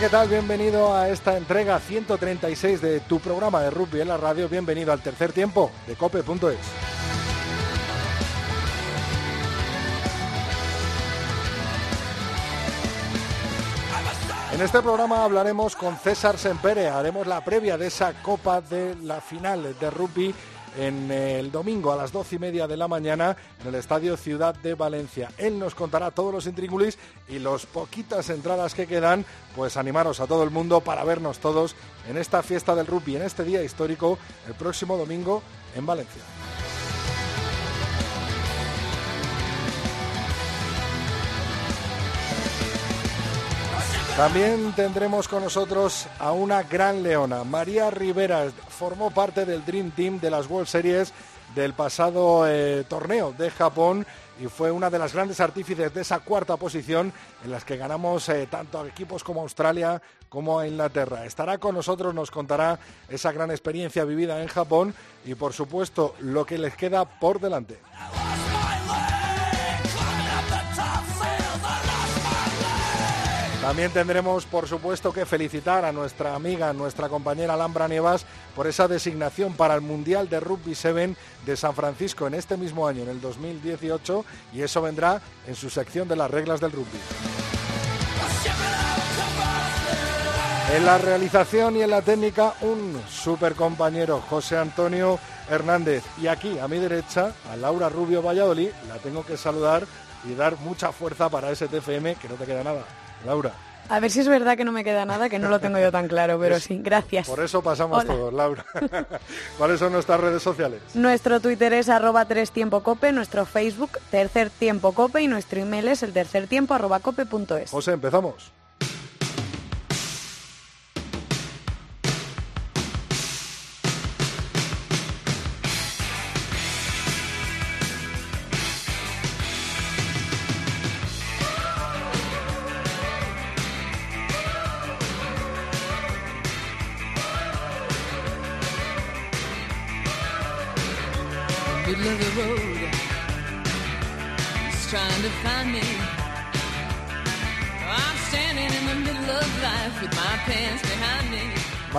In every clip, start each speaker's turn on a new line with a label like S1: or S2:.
S1: ¿Qué tal? Bienvenido a esta entrega 136 de tu programa de rugby en la radio. Bienvenido al tercer tiempo de cope.es. En este programa hablaremos con César Sempere, haremos la previa de esa copa de la final de rugby en el domingo a las doce y media de la mañana en el Estadio Ciudad de Valencia. Él nos contará todos los intríngulis y las poquitas entradas que quedan, pues animaros a todo el mundo para vernos todos en esta fiesta del rugby, en este día histórico, el próximo domingo en Valencia. También tendremos con nosotros a una gran leona. María Rivera formó parte del Dream Team de las World Series del pasado eh, torneo de Japón y fue una de las grandes artífices de esa cuarta posición en las que ganamos eh, tanto a equipos como Australia como a Inglaterra. Estará con nosotros, nos contará esa gran experiencia vivida en Japón y por supuesto lo que les queda por delante. También tendremos, por supuesto, que felicitar a nuestra amiga, nuestra compañera Alhambra Nievas, por esa designación para el Mundial de Rugby 7 de San Francisco en este mismo año, en el 2018, y eso vendrá en su sección de las reglas del rugby. En la realización y en la técnica, un super compañero, José Antonio Hernández. Y aquí, a mi derecha, a Laura Rubio Valladolid, la tengo que saludar y dar mucha fuerza para ese TFM, que no te queda nada. Laura.
S2: A ver si es verdad que no me queda nada, que no lo tengo yo tan claro, pero sí, gracias.
S1: Por eso pasamos todos, Laura. ¿Cuáles son nuestras redes sociales?
S2: Nuestro Twitter es arroba tres tiempo cope, nuestro Facebook tercer tiempo cope y nuestro email es el tercer tiempo arroba cope punto es.
S1: José, empezamos.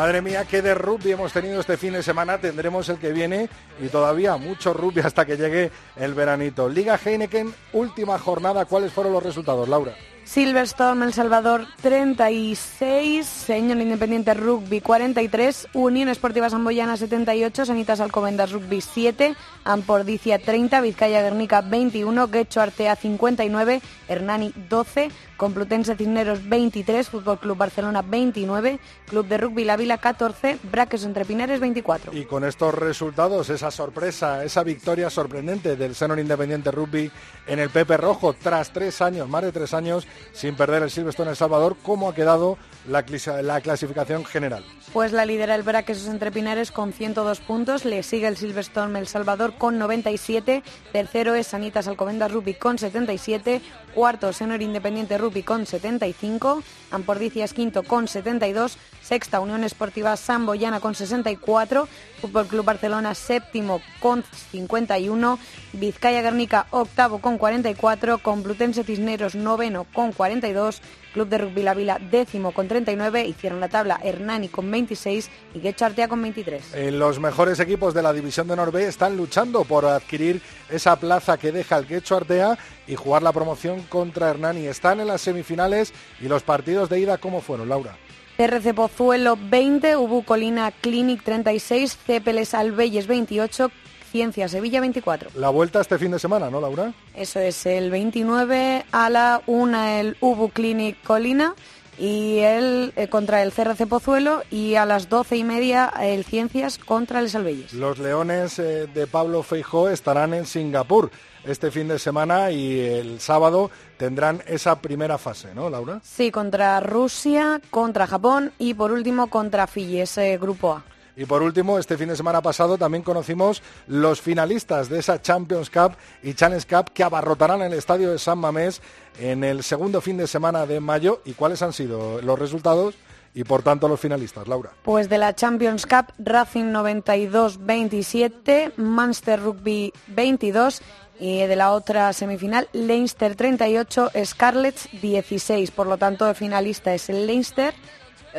S1: Madre mía, qué de rugby hemos tenido este fin de semana, tendremos el que viene y todavía mucho rugby hasta que llegue el veranito. Liga Heineken, última jornada, ¿cuáles fueron los resultados, Laura?
S2: Silverstone, El Salvador 36, Señor Independiente Rugby 43, Unión Esportiva Samboyana 78, Sanitas Alcobendas Rugby 7, Ampordicia 30, Vizcaya Guernica 21, Guecho Artea 59, Hernani 12, Complutense Cisneros 23, Fútbol Club Barcelona 29, Club de Rugby La Vila 14, Braques Entre Pinares 24.
S1: Y con estos resultados, esa sorpresa, esa victoria sorprendente del Senon Independiente Rugby en el Pepe Rojo, tras tres años, más de tres años, sin perder el Silverstone El Salvador, ¿cómo ha quedado la, la clasificación general?
S2: Pues la lidera el Braquesos Entre Pinares con 102 puntos, le sigue el Silverstone El Salvador con 97, tercero es Sanitas Alcobendas Rugby con 77, cuarto Senor Independiente Rugby con 75, Ampordicias quinto con 72, sexta Unión Esportiva Samboyana con 64, Fútbol Club Barcelona séptimo con 51, Vizcaya Guernica octavo con 44, Complutense Cisneros noveno con 42, Club de Rugby La Vila décimo con 39, hicieron la tabla Hernani con 26 y Guechartea con 23.
S1: Eh, los mejores equipos de la División de Norbe están luchando por adquirir esa plaza que deja el Quecho Artea y jugar la promoción contra Hernani. Están en las semifinales y los partidos de ida, ¿cómo fueron, Laura?
S2: RC Pozuelo 20, Ubu Colina Clinic 36, Cepeles Albelles 28, Ciencia Sevilla 24.
S1: La vuelta este fin de semana, ¿no, Laura?
S2: Eso es, el 29 a la 1 el Ubu Clinic Colina y el eh, contra el CRC Pozuelo y a las doce y media el Ciencias contra el Salvelles.
S1: Los Leones eh, de Pablo Feijó estarán en Singapur. este fin de semana y el sábado tendrán esa primera fase, ¿no, Laura?
S2: Sí, contra Rusia, contra Japón y por último contra Fiji, ese grupo A.
S1: Y por último, este fin de semana pasado también conocimos los finalistas de esa Champions Cup y Challenge Cup que abarrotarán el estadio de San Mamés en el segundo fin de semana de mayo. ¿Y cuáles han sido los resultados? y por tanto los finalistas, Laura.
S2: Pues de la Champions Cup, Racing 92-27, Manchester Rugby 22 y de la otra semifinal, Leinster 38, Scarlets 16. Por lo tanto, el finalista es el Leinster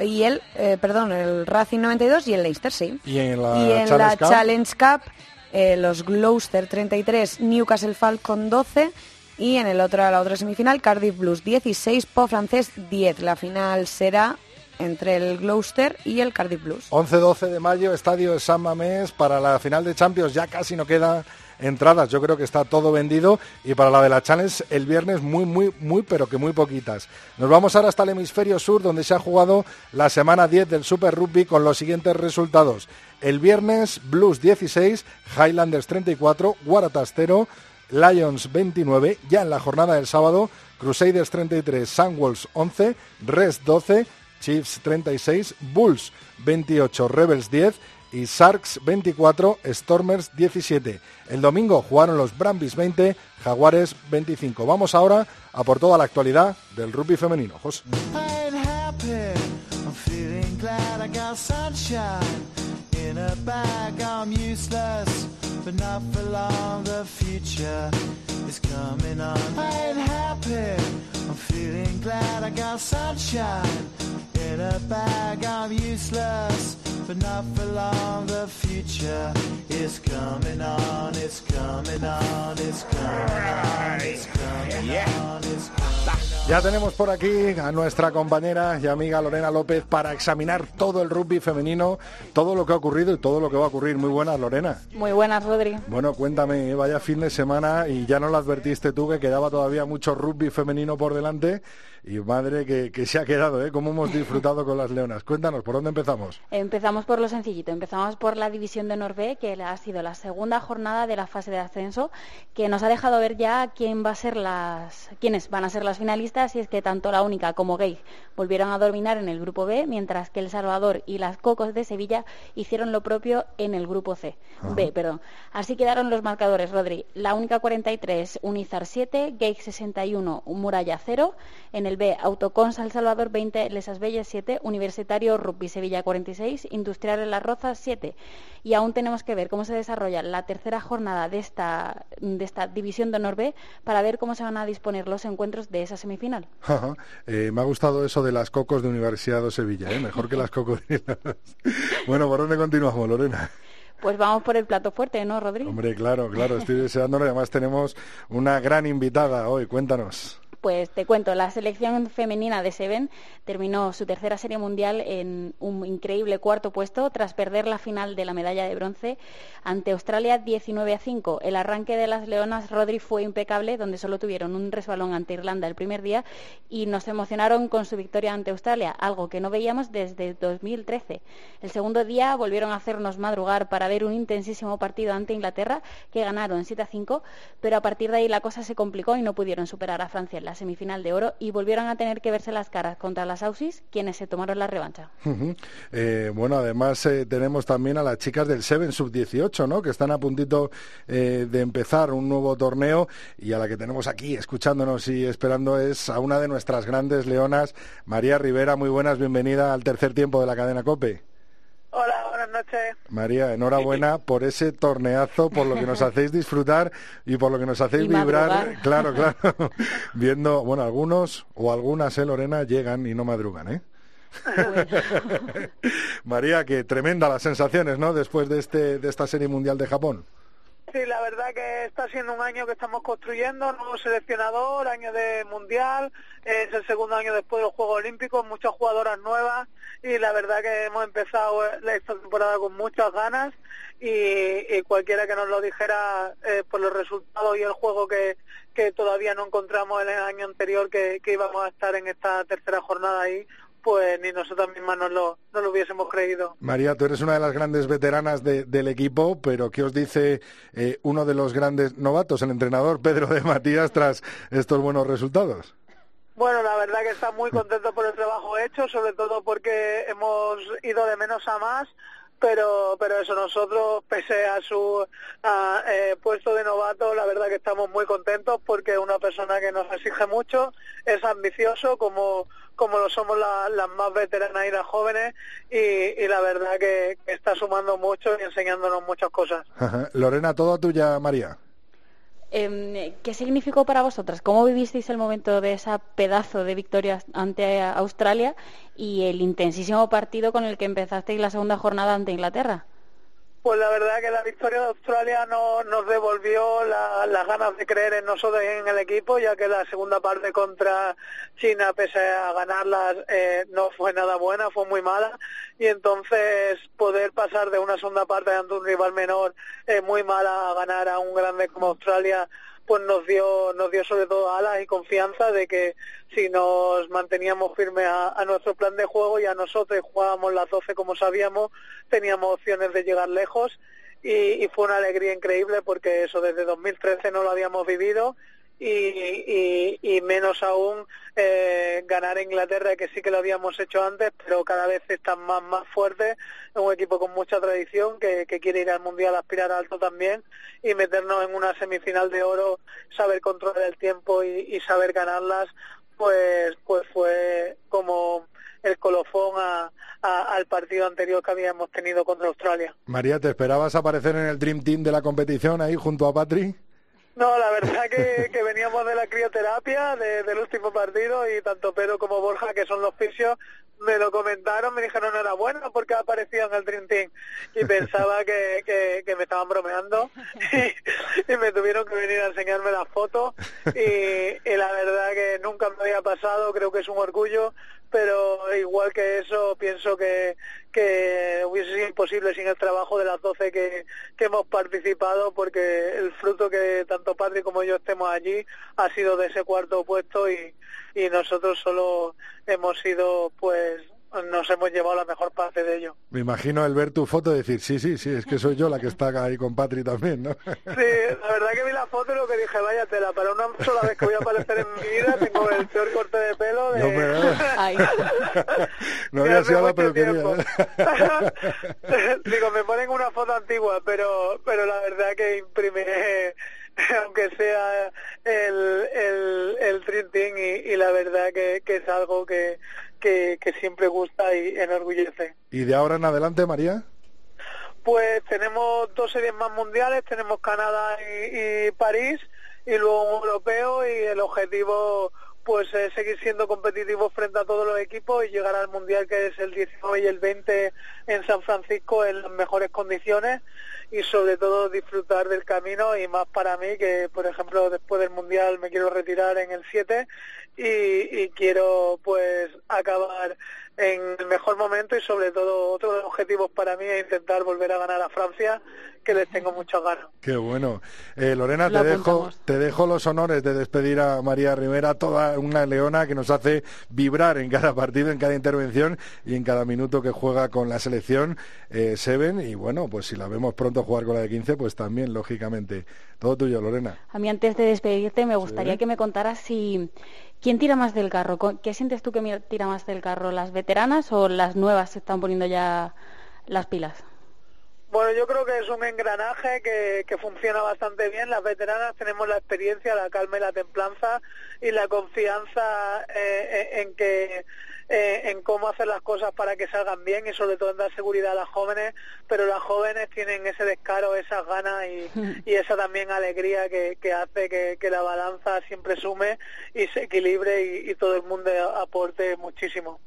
S2: y el, eh, perdón, el Racing 92 y el Leicester, sí.
S1: Y en la,
S2: Challenge, Cup, eh, los Gloucester 33, Newcastle Falcon 12 y en el otro, la otra semifinal, Cardiff Blues 16, Po francés 10. La final será entre el Gloucester y el Cardiff Blues.
S1: 11-12 de mayo, estadio de San Mamés, para la final de Champions ya casi no queda entradas. Yo creo que está todo vendido y para la de la Challenge el viernes muy, muy, muy, pero que muy poquitas. Nos vamos ahora hasta el hemisferio sur donde se ha jugado la semana 10 del Super Rugby con los siguientes resultados. El viernes Blues 16, Highlanders 34, Waratahs 0, Lions 29, ya en la jornada del sábado Crusaders 33, Sunwolves 11, Rest 12, Chiefs 36, Bulls 28, Rebels 10 y Sharks 24, Stormers 17. El domingo jugaron los Brambis 20, Jaguares 25. Vamos ahora a por toda la actualidad del rugby femenino. José. But not for long. The future is coming on. It's coming on. It's coming on. It's coming on. It's coming on. Ya tenemos por aquí a nuestra compañera y amiga Lorena López para examinar todo el rugby femenino, todo lo que ha ocurrido y todo lo que va a ocurrir. Muy buenas, Lorena.
S3: Muy buenas, Rodri.
S1: Bueno, cuéntame, vaya fin de semana y ya no lo advertiste tú que quedaba todavía mucho rugby femenino por delante y madre que, se ha quedado, ¿eh? Cómo hemos disfrutado con las leonas. Cuéntanos, ¿por dónde empezamos?
S3: Empezamos por lo sencillito, empezamos por la división de Norvé, que ha sido la segunda jornada de la fase de ascenso, que nos ha dejado ver ya quién va a ser las, quiénes van a ser las finalistas, y es que tanto la única como Gay volvieron a dominar en el grupo B, mientras que El Salvador y las Cocos de Sevilla hicieron lo propio en el grupo C, B, perdón. Así quedaron los marcadores, Rodri. La única 43, Unizar 7, Gay 61, Muralla 0, en el B, Autocons El Salvador 20, Lesas Bellas 7, Universitario Rugby Sevilla 46, Industrial en Las Rozas 7. Y aún tenemos que ver cómo se desarrolla la tercera jornada de esta, de esta división de honor B para ver cómo se van a disponer los encuentros de esa semifinal.
S1: Eh, me ha gustado eso de las cocos de Universidad de Sevilla, ¿eh? mejor que las cocodrilas. bueno, ¿por dónde continuamos, Lorena?
S3: Pues vamos por el plato fuerte, ¿no, Rodrigo?
S1: Hombre, claro, claro, estoy deseándolo. Además tenemos una gran invitada hoy. Cuéntanos.
S3: Pues te cuento, la selección femenina de Seven terminó su tercera serie mundial en un increíble cuarto puesto tras perder la final de la medalla de bronce ante Australia 19 a 5. El arranque de las Leonas Rodri fue impecable, donde solo tuvieron un resbalón ante Irlanda el primer día y nos emocionaron con su victoria ante Australia, algo que no veíamos desde 2013. El segundo día volvieron a hacernos madrugar para ver un intensísimo partido ante Inglaterra que ganaron 7 a 5, pero a partir de ahí la cosa se complicó y no pudieron superar a Francia en la semifinal de oro y volvieron a tener que verse las caras contra las Aussies, quienes se tomaron la revancha.
S1: Eh, bueno, además eh, tenemos también a las chicas del Seven Sub-18, ¿no? Que están a puntito eh, de empezar un nuevo torneo y a la que tenemos aquí escuchándonos y esperando es a una de nuestras grandes leonas, María Rivera. Muy buenas, bienvenida al tercer tiempo de la cadena COPE.
S4: Hola, buenas noches.
S1: María, enhorabuena por ese torneazo, por lo que nos hacéis disfrutar y por lo que nos hacéis vibrar. Claro, claro. Viendo, bueno, algunos o algunas, eh, Lorena, llegan y no madrugan, ¿eh? María, que tremenda las sensaciones, ¿no? Después de, este, de esta serie mundial de Japón.
S4: Sí, la verdad que está siendo un año que estamos construyendo, nuevo seleccionador, año de mundial, es el segundo año después de los Juegos Olímpicos, muchas jugadoras nuevas y la verdad que hemos empezado esta temporada con muchas ganas y, cualquiera que nos lo dijera eh, por los resultados y el juego que, que todavía no encontramos en el año anterior que íbamos a estar en esta tercera jornada ahí, pues ni nosotros mismas no lo, no lo hubiésemos creído.
S1: María, tú eres una de las grandes veteranas del equipo, pero ¿qué os dice eh, uno de los grandes novatos, el entrenador Pedro de Matías, tras estos buenos resultados?
S4: Bueno, la verdad que está muy contento por el trabajo hecho, sobre todo porque hemos ido de menos a más, pero pero eso nosotros pese a su eh, puesto de novato la verdad que estamos muy contentos porque es una persona que nos exige mucho es ambicioso como como lo somos las más veteranas y las jóvenes y, la verdad que, está sumando mucho y enseñándonos muchas cosas.
S1: Lorena todo tuya María
S3: Em, ¿Qué significó para vosotras? ¿Cómo vivisteis el momento de esa pedazo de victoria ante Australia y el intensísimo partido con el que empezasteis la segunda jornada ante Inglaterra?
S4: Pues la verdad que la victoria de Australia no, nos devolvió las ganas de creer en nosotros y en el equipo, ya que la segunda parte contra China, pese a ganarlas, eh, no fue nada buena, fue muy mala. Y entonces poder pasar de una segunda parte ante un rival menor eh, muy mala a ganar a un grande como Australia pues nos dio nos dio sobre todo alas y confianza de que si nos manteníamos firmes a, nuestro plan de juego y a nosotros jugábamos las 12 como sabíamos, teníamos opciones de llegar lejos. Y, y fue una alegría increíble porque eso desde 2013 no lo habíamos vivido y, y, menos aún eh, ganar a Inglaterra, que sí que lo habíamos hecho antes, pero cada vez están más, más fuertes. Es un equipo con mucha tradición que, que quiere ir al Mundial aspirar alto también y meternos en una semifinal de oro, saber controlar el tiempo y, saber ganarlas, pues, pues fue como el colofón a, al partido anterior que habíamos tenido contra Australia.
S1: María, ¿te esperabas aparecer en el Dream Team de la competición ahí junto a Patrick?
S4: No, la verdad que, que veníamos de la crioterapia del último partido y tanto Pedro como Borja, que son los fisios, me lo comentaron, me dijeron enhorabuena porque aparecido en el Dream Team. Y pensaba que, me estaban bromeando. Y, me tuvieron que venir a enseñarme las fotos. Y la verdad que nunca me había pasado, creo que es un orgullo pero igual que eso pienso que, que hubiese sido imposible sin el trabajo de las 12 que, que hemos participado porque el fruto que tanto Patrick como yo estemos allí ha sido de ese cuarto puesto y, y nosotros solo hemos sido pues nos hemos llevado la mejor parte de ello.
S1: Me imagino el ver tu foto y decir, sí, sí, sí, es que soy yo la que está ahí con Patri también, ¿no?
S4: Sí, la verdad que vi la foto y lo que dije, vaya tela, para una sola vez que voy a aparecer en mi vida tengo el peor corte de pelo de...
S1: No, me... no había sido la peluquería.
S4: Digo, me ponen una foto antigua, pero, pero la verdad que imprime aunque sea el, el, el y, y, la verdad que, que es algo que, que, siempre gusta y enorgullece.
S1: ¿Y de ahora en adelante, María?
S4: Pues tenemos dos series más mundiales, tenemos Canadá y, París, y luego un europeo, y el objetivo pues es seguir siendo competitivos frente a todos los equipos y llegar al mundial que es el 19 y el 20 en San Francisco en las mejores condiciones y sobre todo disfrutar del camino y más para mí que por ejemplo después del mundial me quiero retirar en el 7 y, quiero pues acabar en el mejor momento y sobre todo otro de los objetivos para mí es intentar volver a ganar a Francia que les tengo muchas ganas.
S1: Qué bueno. Eh, Lorena, te dejo, te dejo los honores de despedir a María Rivera, toda una leona que nos hace vibrar en cada partido, en cada intervención y en cada minuto que juega con la selección eh, Seven. Y bueno, pues si la vemos pronto jugar con la de 15, pues también, lógicamente. Todo tuyo, Lorena.
S3: A mí antes de despedirte me gustaría que me contaras si ¿Quién tira más del carro? ¿Qué sientes tú que tira más del carro? ¿Las veteranas o las nuevas se están poniendo ya las pilas?
S4: Bueno, yo creo que es un engranaje que, que, funciona bastante bien. Las veteranas tenemos la experiencia, la calma y la templanza y la confianza eh, en que eh, en cómo hacer las cosas para que salgan bien y sobre todo en dar seguridad a las jóvenes, pero las jóvenes tienen ese descaro, esas ganas y, y esa también alegría que, que hace que, que, la balanza siempre sume y se equilibre y, y todo el mundo aporte muchísimo.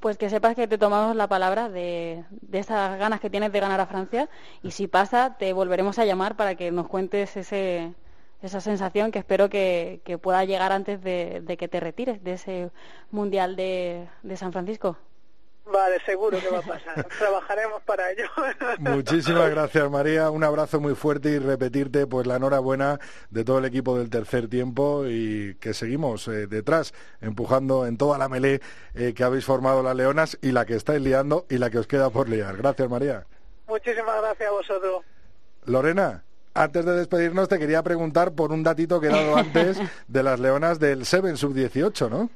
S3: Pues que sepas que te tomamos la palabra de, de, esas ganas que tienes de ganar a Francia y si pasa te volveremos a llamar para que nos cuentes ese, esa sensación que espero que, pueda llegar antes de, que te retires de ese Mundial de, San Francisco.
S4: Vale, seguro que va a pasar. Trabajaremos para ello.
S1: Muchísimas gracias, María. Un abrazo muy fuerte y repetirte pues la enhorabuena de todo el equipo del tercer tiempo y que seguimos eh, detrás, empujando en toda la melé eh, que habéis formado las Leonas y la que estáis liando y la que os queda por liar. Gracias, María.
S4: Muchísimas gracias a vosotros.
S1: Lorena. Antes de despedirnos te quería preguntar por un datito que he dado antes de las leonas del Seven Sub-18, ¿no?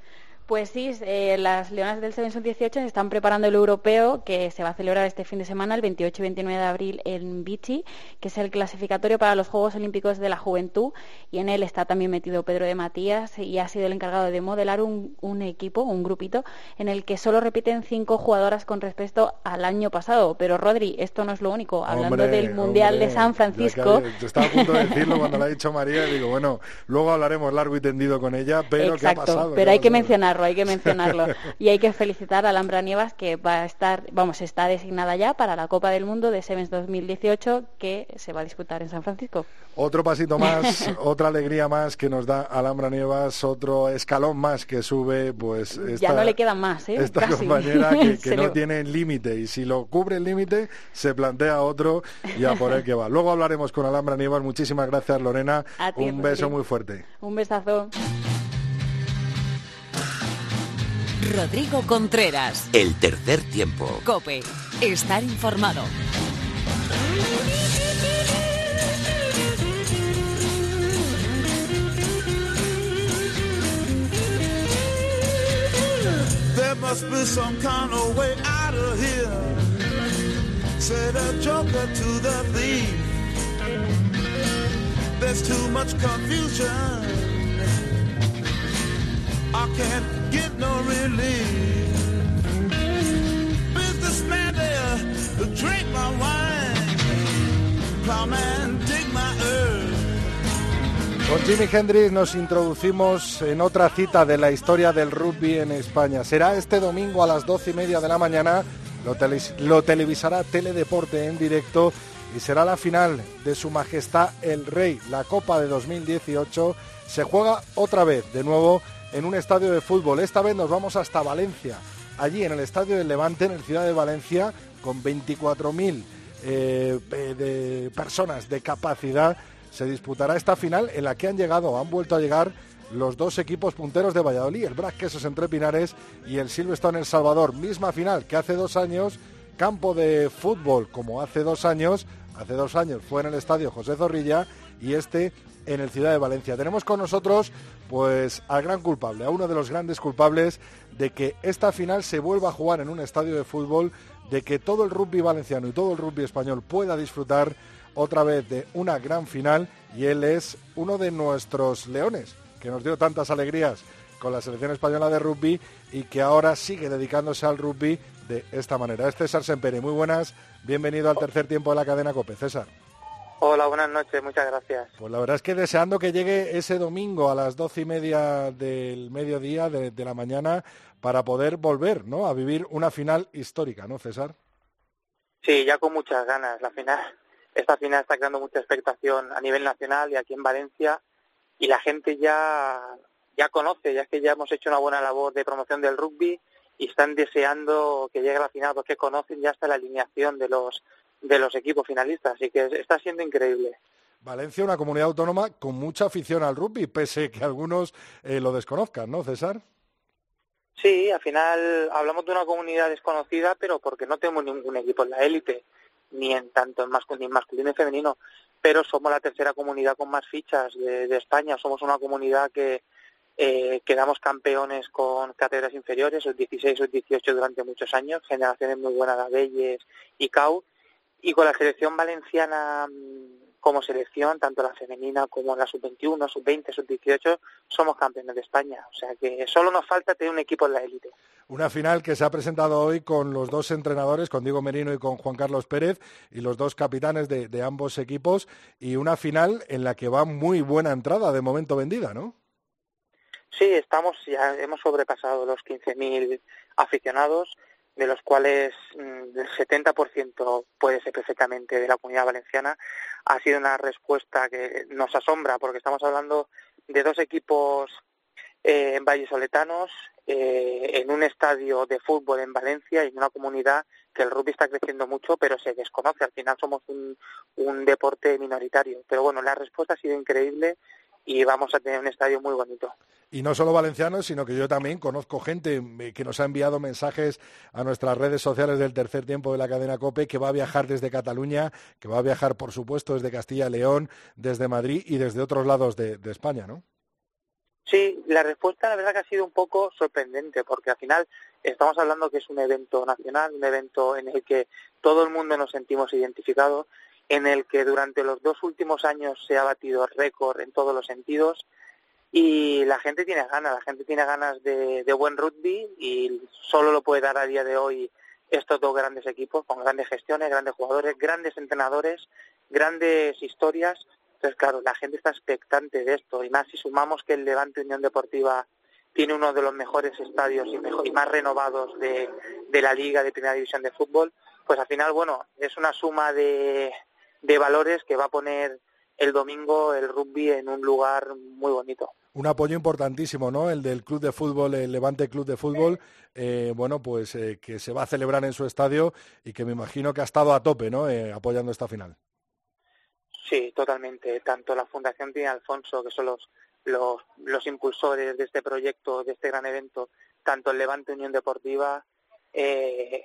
S3: Pues sí, eh, las Leonas del Seven 18 se están preparando el europeo que se va a celebrar este fin de semana, el 28 y 29 de abril en Vichy, que es el clasificatorio para los Juegos Olímpicos de la Juventud. Y en él está también metido Pedro de Matías y ha sido el encargado de modelar un, equipo, un grupito, en el que solo repiten cinco jugadoras con respecto al año pasado. Pero Rodri, esto no es lo único. Hablando del Mundial de San Francisco.
S1: Yo estaba a punto de decirlo cuando lo ha dicho María. Digo, bueno, luego hablaremos largo y tendido con ella, pero ¿qué ha pasado?
S3: Pero hay que mencionar hay que mencionarlo. Y hay que felicitar a Alhambra Nievas que va a estar, vamos, está designada ya para la Copa del Mundo de Sevens 2018 que se va a disputar en San Francisco.
S1: Otro pasito más, otra alegría más que nos da Alhambra Nievas, otro escalón más que sube, pues
S3: esta, ya no le quedan más, ¿eh?
S1: Esta compañera que, no tiene límite y si lo cubre el límite se plantea otro y a por el que va. Luego hablaremos con Alhambra Nievas. Muchísimas gracias Lorena. Un beso muy fuerte.
S3: Un besazo.
S5: Rodrigo Contreras.
S6: El tercer tiempo.
S5: Cope. Estar informado.
S7: There must be some kind of way out of here. Said a joker to the thief. There's too much confusion. I can't get
S1: Con Jimi Hendrix nos introducimos en otra cita de la historia del rugby en España. Será este domingo a las doce y media de la mañana. Lo, lo televisará Teledeporte en directo y será la final de Su Majestad el Rey, la Copa de 2018. Se juega otra vez, de nuevo en un estadio de fútbol. Esta vez nos vamos hasta Valencia, allí en el estadio del Levante, en el ciudad de Valencia, con 24.000 eh, de personas de capacidad. Se disputará esta final en la que han llegado, han vuelto a llegar los dos equipos punteros de Valladolid, el Brac Quesos entre Pinares y el Silverstone El Salvador. Misma final que hace dos años, campo de fútbol como hace dos años, hace dos años fue en el estadio José Zorrilla y este en el Ciudad de Valencia. Tenemos con nosotros pues al gran culpable, a uno de los grandes culpables de que esta final se vuelva a jugar en un estadio de fútbol, de que todo el rugby valenciano y todo el rugby español pueda disfrutar otra vez de una gran final y él es uno de nuestros leones que nos dio tantas alegrías con la selección española de rugby y que ahora sigue dedicándose al rugby de esta manera. Es César Sempere, muy buenas, bienvenido al tercer tiempo de la cadena COPE. César.
S8: Hola, buenas noches, muchas gracias.
S1: Pues la verdad es que deseando que llegue ese domingo a las doce y media del mediodía de, la mañana para poder volver, ¿no? A vivir una final histórica, ¿no, César?
S8: Sí, ya con muchas ganas. La final, esta final está creando mucha expectación a nivel nacional y aquí en Valencia y la gente ya ya conoce, ya es que ya hemos hecho una buena labor de promoción del rugby y están deseando que llegue la final porque conocen ya hasta la alineación de los de los equipos finalistas, así que está siendo increíble.
S1: Valencia, una comunidad autónoma con mucha afición al rugby, pese que algunos eh, lo desconozcan, ¿no, César?
S8: Sí, al final hablamos de una comunidad desconocida, pero porque no tenemos ningún equipo en la élite, ni en tanto en masculino, ni masculino ni femenino, pero somos la tercera comunidad con más fichas de, España, somos una comunidad que eh, quedamos campeones con cátedras inferiores, los 16 o 18 durante muchos años, generaciones muy buenas de Abelles y CAU, y con la selección valenciana mm, como selección, tanto la femenina como la sub-21, sub-20, sub-18, somos campeones de España. O sea que solo nos falta tener un equipo en la élite.
S1: Una final que se ha presentado hoy con los dos entrenadores, con Diego Merino y con Juan Carlos Pérez, y los dos capitanes de, de ambos equipos, y una final en la que va muy buena entrada de momento vendida, ¿no?
S8: Sí, estamos, ya hemos sobrepasado los 15.000 aficionados de los cuales mm, el 70% puede ser perfectamente de la comunidad valenciana, ha sido una respuesta que nos asombra porque estamos hablando de dos equipos eh, vallesoletanos, eh, en un estadio de fútbol en Valencia y en una comunidad que el rugby está creciendo mucho, pero se desconoce. Al final somos un, un deporte minoritario. Pero bueno, la respuesta ha sido increíble y vamos a tener un estadio muy bonito.
S1: Y no solo valencianos, sino que yo también conozco gente eh, que nos ha enviado mensajes a nuestras redes sociales del tercer tiempo de la cadena COPE, que va a viajar desde Cataluña, que va a viajar, por supuesto, desde Castilla y León, desde Madrid y desde otros lados de, de España, ¿no?
S8: Sí, la respuesta la verdad que ha sido un poco sorprendente porque al final estamos hablando que es un evento nacional, un evento en el que todo el mundo nos sentimos identificados, en el que durante los dos últimos años se ha batido récord en todos los sentidos y la gente tiene ganas, la gente tiene ganas de, buen rugby y solo lo puede dar a día de hoy estos dos grandes equipos con grandes gestiones, grandes jugadores, grandes entrenadores, grandes historias. Entonces, claro, la gente está expectante de esto y más si sumamos que el Levante Unión Deportiva tiene uno de los mejores estadios y, mejor, y más renovados de, la Liga de Primera División de Fútbol, pues al final, bueno, es una suma de, de valores que va a poner el domingo el rugby en un lugar muy bonito.
S1: Un apoyo importantísimo, ¿no? El del Club de Fútbol, el Levante Club de Fútbol, eh, bueno, pues eh, que se va a celebrar en su estadio y que me imagino que ha estado a tope, ¿no? Eh, apoyando esta final.
S8: Sí, totalmente. Tanto la Fundación Tiene Alfonso, que son los, los, los, impulsores de este proyecto, de este gran evento, tanto el Levante Unión Deportiva, eh,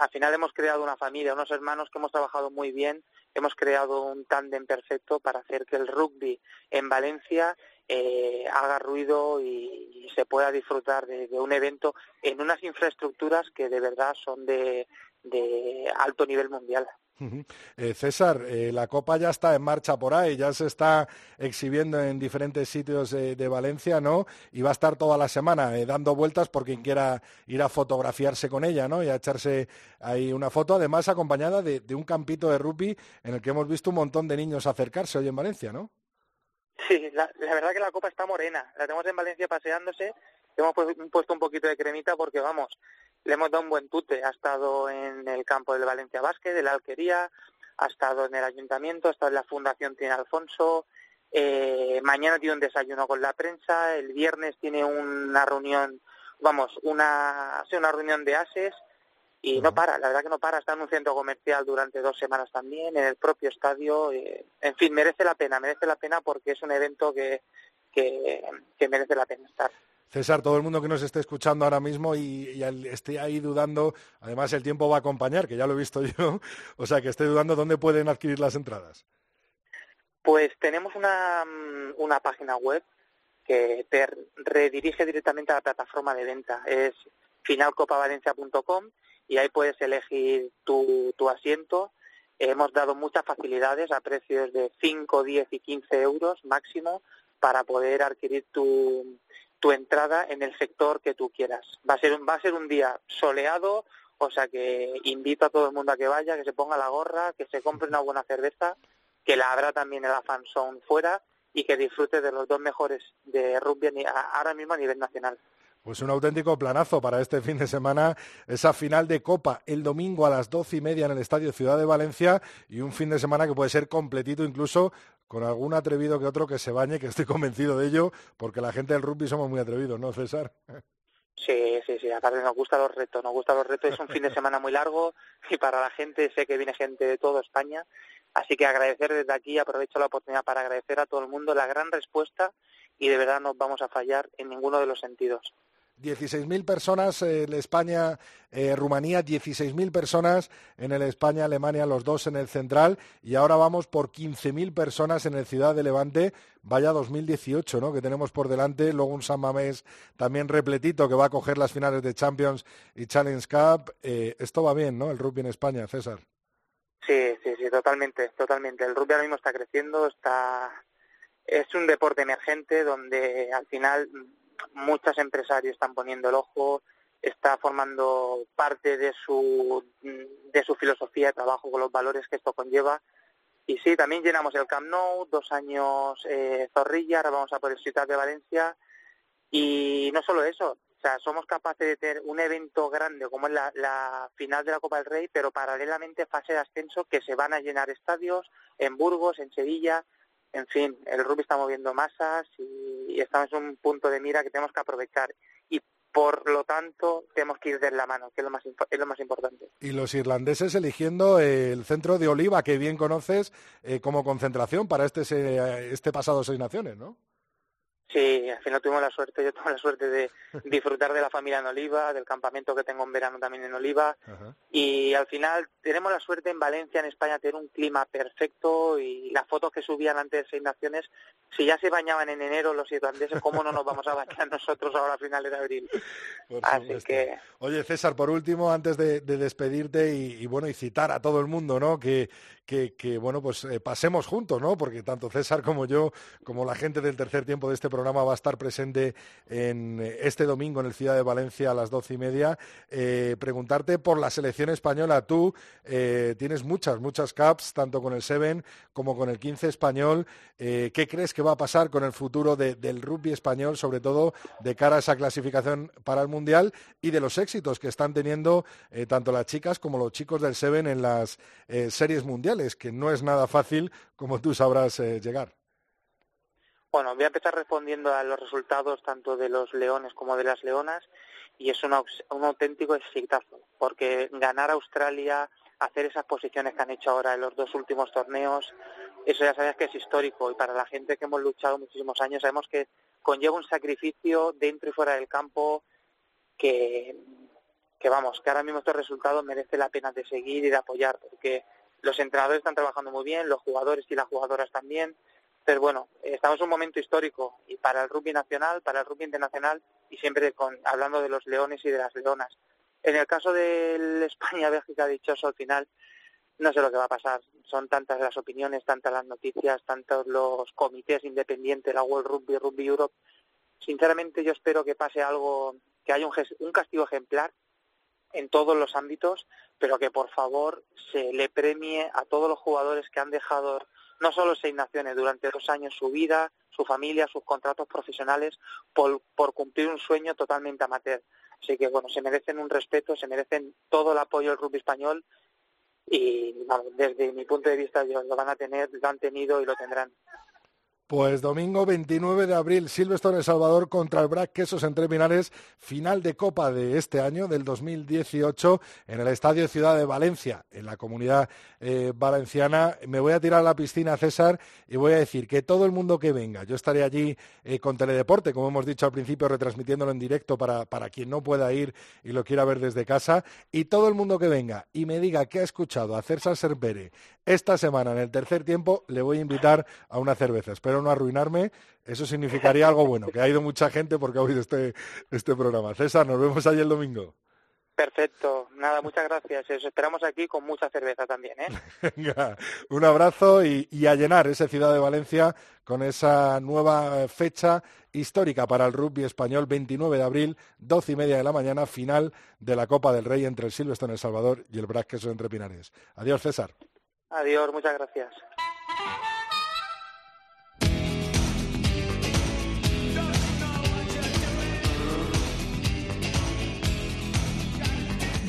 S8: al final hemos creado una familia, unos hermanos que hemos trabajado muy bien, hemos creado un tándem perfecto para hacer que el rugby en Valencia eh, haga ruido y, se pueda disfrutar de, un evento en unas infraestructuras que de verdad son de alto nivel mundial.
S1: Eh, César, eh, la Copa ya está en marcha por ahí, ya se está exhibiendo en diferentes sitios de Valencia, ¿no? Y va a estar toda la semana eh, dando vueltas por quien quiera ir a fotografiarse con ella, ¿no? Y a echarse ahí una foto, además acompañada de, de, un campito de rugby en el que hemos visto un montón de niños acercarse hoy en Valencia, ¿no?
S8: Sí, la, la verdad que la Copa está morena, la tenemos en Valencia paseándose, hemos puesto un poquito de cremita porque, vamos, le hemos dado un buen tute. Ha estado en el campo del Valencia Basket, de la Alquería, ha estado en el ayuntamiento, ha estado en la Fundación Tiene Alfonso. Eh, mañana tiene un desayuno con la prensa. El viernes tiene una reunión, vamos, una, sí, una reunión de ases. Y no para, la verdad que no para. Está en un centro comercial durante dos semanas también, en el propio estadio. Eh, en fin, merece la pena, merece la pena porque es un evento que, que, que merece la pena estar.
S1: César, todo el mundo que nos esté escuchando ahora mismo y, y, esté ahí dudando, además el tiempo va a acompañar, que ya lo he visto yo, o sea, que esté dudando dónde pueden adquirir las entradas.
S8: Pues tenemos una, una página web que te redirige directamente a la plataforma de venta. Es finalcopavalencia.com y ahí puedes elegir tu, tu asiento. Hemos dado muchas facilidades a precios de 5, 10 y 15 euros máximo para poder adquirir tu, tu entrada en el sector que tú quieras. Va a ser un, va a ser un día soleado, o sea que invito a todo el mundo a que vaya, que se ponga la gorra, que se compre una buena cerveza, que la habrá también en la fuera y que disfrute de los dos mejores de rugby ahora mismo a nivel nacional.
S1: Pues un auténtico planazo para este fin de semana, esa final de Copa el domingo a las doce y media en el Estadio Ciudad de Valencia y un fin de semana que puede ser completito incluso con algún atrevido que otro que se bañe, que estoy convencido de ello, porque la gente del rugby somos muy atrevidos, ¿no, César?
S8: Sí, sí, sí, aparte nos gustan los retos, nos gustan los retos, es un fin de semana muy largo y para la gente, sé que viene gente de toda España, así que agradecer desde aquí, aprovecho la oportunidad para agradecer a todo el mundo la gran respuesta y de verdad no vamos a fallar en ninguno de los sentidos.
S1: 16.000 personas en España, eh, Rumanía, 16.000 personas en el España, Alemania, los dos en el central y ahora vamos por 15.000 personas en el Ciudad de Levante. Vaya 2018, ¿no? Que tenemos por delante. Luego un San Mamés también repletito que va a coger las finales de Champions y Challenge Cup. Eh, esto va bien, ¿no? El rugby en España, César.
S8: Sí, sí, sí, totalmente, totalmente. El rugby ahora mismo está creciendo, está es un deporte emergente donde al final muchos empresarios están poniendo el ojo, está formando parte de su, de su filosofía de trabajo con los valores que esto conlleva. Y sí, también llenamos el Camp Nou, dos años eh, Zorrilla, ahora vamos a por el Ciudad de Valencia. Y no solo eso, o sea, somos capaces de tener un evento grande como es la, la final de la Copa del Rey, pero paralelamente fase de ascenso que se van a llenar estadios en Burgos, en Sevilla, en fin, el rugby está moviendo masas y estamos en un punto de mira que tenemos que aprovechar. Y por lo tanto tenemos que ir de la mano, que es lo más, es lo más importante.
S1: Y los irlandeses eligiendo el centro de Oliva, que bien conoces, eh, como concentración para este, este pasado Seis Naciones, ¿no?
S8: Sí, al final tuvimos la suerte, yo tuve la suerte de disfrutar de la familia en Oliva, del campamento que tengo en verano también en Oliva y al final tenemos la suerte en Valencia, en España, tener un clima perfecto y las fotos que subían antes de Seis Naciones, si ya se bañaban en enero los irlandeses, ¿cómo no nos vamos a bañar nosotros ahora a finales de abril? Así que...
S1: Oye, César, por último, antes de, despedirte y, bueno, y citar a todo el mundo, ¿no? Que, que, bueno, pues eh, pasemos juntos, ¿no? Porque tanto César como yo, como la gente del tercer tiempo de este programa va a estar presente en eh, este domingo en el Ciudad de Valencia a las doce y media. Eh, preguntarte por la selección española. Tú tienes muchas, muchas caps, tanto con el Seven como con el 15 español. ¿Qué crees que va a pasar con el futuro del rugby español, sobre todo de cara a esa clasificación para el Mundial y de los éxitos que están teniendo tanto las chicas como los chicos del Seven en las series mundiales? Que no es nada fácil, como tú sabrás eh, llegar.
S8: Bueno, voy a empezar respondiendo a los resultados tanto de los leones como de las leonas y es un auténtico exitazo, porque ganar Australia, hacer esas posiciones que han hecho ahora en los dos últimos torneos, eso ya sabes que es histórico y para la gente que hemos luchado muchísimos años sabemos que conlleva un sacrificio dentro y fuera del campo que, que vamos, que ahora mismo estos resultados merece la pena de seguir y de apoyar, porque los entrenadores están trabajando muy bien, los jugadores y las jugadoras también. Pero bueno, estamos en un momento histórico y para el rugby nacional, para el rugby internacional y siempre con, hablando de los leones y de las leonas. En el caso del España-Bélgica dichoso al final, no sé lo que va a pasar. Son tantas las opiniones, tantas las noticias, tantos los comités independientes, la World Rugby, Rugby Europe. Sinceramente yo espero que pase algo, que haya un, un castigo ejemplar en todos los ámbitos, pero que por favor se le premie a todos los jugadores que han dejado no solo seis naciones durante dos años su vida, su familia, sus contratos profesionales por, cumplir un sueño totalmente amateur. Así que bueno, se merecen un respeto, se merecen todo el apoyo del rugby español y desde mi punto de vista lo van a tener, lo han tenido y lo tendrán.
S1: Pues domingo 29 de abril, Silverstone El Salvador contra el Brac Quesos entre Pinares, final de Copa de este año, del 2018, en el Estadio Ciudad de Valencia, en la comunidad eh, valenciana. Me voy a tirar a la piscina, César, y voy a decir que todo el mundo que venga, yo estaré allí eh, con Teledeporte, como hemos dicho al principio, retransmitiéndolo en directo para, para quien no pueda ir y lo quiera ver desde casa, y todo el mundo que venga y me diga que ha escuchado a César Serpere esta semana en el tercer tiempo, le voy a invitar a una cerveza no arruinarme, eso significaría algo bueno, que ha ido mucha gente porque ha oído este, este programa. César, nos vemos ahí el domingo.
S8: Perfecto, nada, muchas gracias. Os esperamos aquí con mucha cerveza también. ¿eh?
S1: Venga, un abrazo y, a llenar esa ciudad de Valencia con esa nueva fecha histórica para el rugby español, 29 de abril, 12 y media de la mañana, final de la Copa del Rey entre el Silvestre en El Salvador y el Brac Queso entre Pinares. Adiós, César.
S8: Adiós, muchas gracias.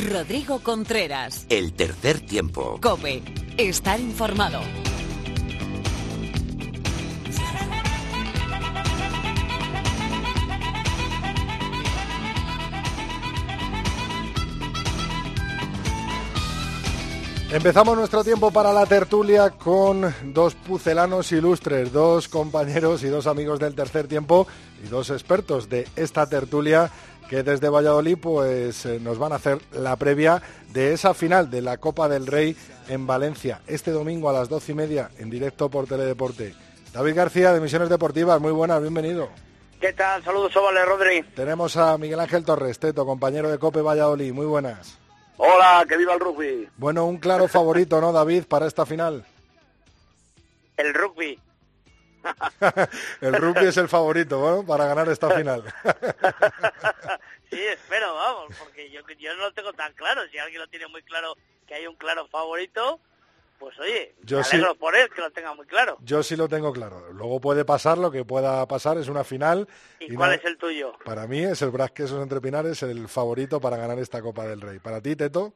S5: Rodrigo Contreras.
S6: El tercer tiempo.
S5: Cope. Estar informado.
S1: Empezamos nuestro tiempo para la tertulia con dos pucelanos ilustres, dos compañeros y dos amigos del tercer tiempo y dos expertos de esta tertulia que desde Valladolid pues eh, nos van a hacer la previa de esa final de la Copa del Rey en Valencia este domingo a las doce y media en directo por Teledeporte. David García de Misiones Deportivas, muy buenas, bienvenido.
S9: ¿Qué tal? Saludos, Ovale, Rodri.
S1: Tenemos a Miguel Ángel Torres, Teto, compañero de Cope Valladolid, muy buenas.
S9: Hola, que viva el rugby.
S1: Bueno, un claro favorito, ¿no, David, para esta final?
S9: El rugby.
S1: el rugby es el favorito, ¿no? Para ganar esta final.
S9: sí, espero, vamos, porque yo, yo no lo tengo tan claro. Si alguien lo tiene muy claro que hay un claro favorito, pues oye, yo me alegro por él que lo tenga muy claro.
S1: Yo sí lo tengo claro. Luego puede pasar lo que pueda pasar, es una final.
S9: ¿Y, cuál es el tuyo?
S1: Para mí es el Quesos entre Pinares el favorito para ganar esta Copa del Rey. ¿Para ti, Teto?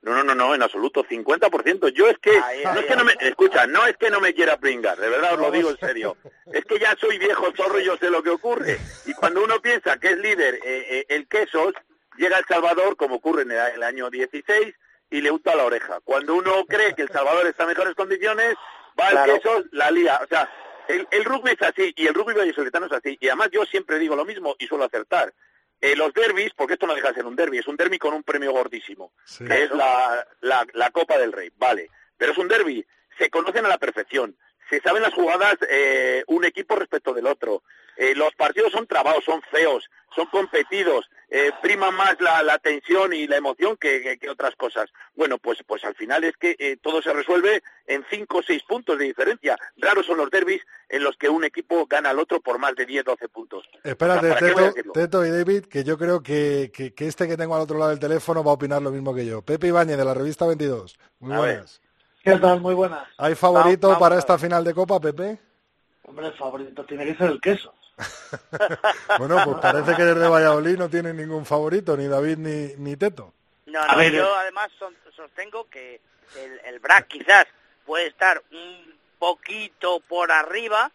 S10: No, no, no, no, en absoluto, 50%. Yo es que, no es que no me, escucha, no es que no me quiera pringar, de verdad os lo digo en serio. Es que ya soy viejo zorro y yo sé lo que ocurre. Y cuando uno piensa que es líder eh, eh, el Quesos, llega El Salvador, como ocurre en el, año 16, y le unta la oreja. Cuando uno cree que El Salvador está en mejores condiciones, va el Quesos, la lía. O sea, el, el rugby es así, y el rugby vallisoletano es así. Y además yo siempre digo lo mismo y suelo acertar. Eh, los derbis, porque esto no deja de ser un derby, es un derby con un premio gordísimo, que es la, la, Copa del Rey, vale. Pero es un derby, se conocen a la perfección, se saben las jugadas eh, un equipo respecto del otro. Eh, los partidos son trabados, son feos, son competidos, eh, prima más la, tensión y la emoción que, otras cosas. Bueno, pues, pues al final es que eh, todo se resuelve en cinco o seis puntos de diferencia. Raros son los derbis en los que un equipo gana al otro por más de 10 12 puntos.
S1: Espérate, Teto, y David, que yo creo que, que, este que tengo al otro lado del teléfono va a opinar lo mismo que yo. Pepe Ibañez, de la revista 22. Muy buenas.
S11: ¿Qué tal? Muy buenas.
S1: ¿Hay favorito para esta final de Copa, Pepe?
S11: Hombre, el favorito tiene que ser el queso.
S1: bueno, pues parece que desde Valladolid no tiene ningún favorito, ni David ni, ni Teto.
S9: No, no, yo eh. además sostengo que el, el BRAC quizás puede estar un poquito por arriba,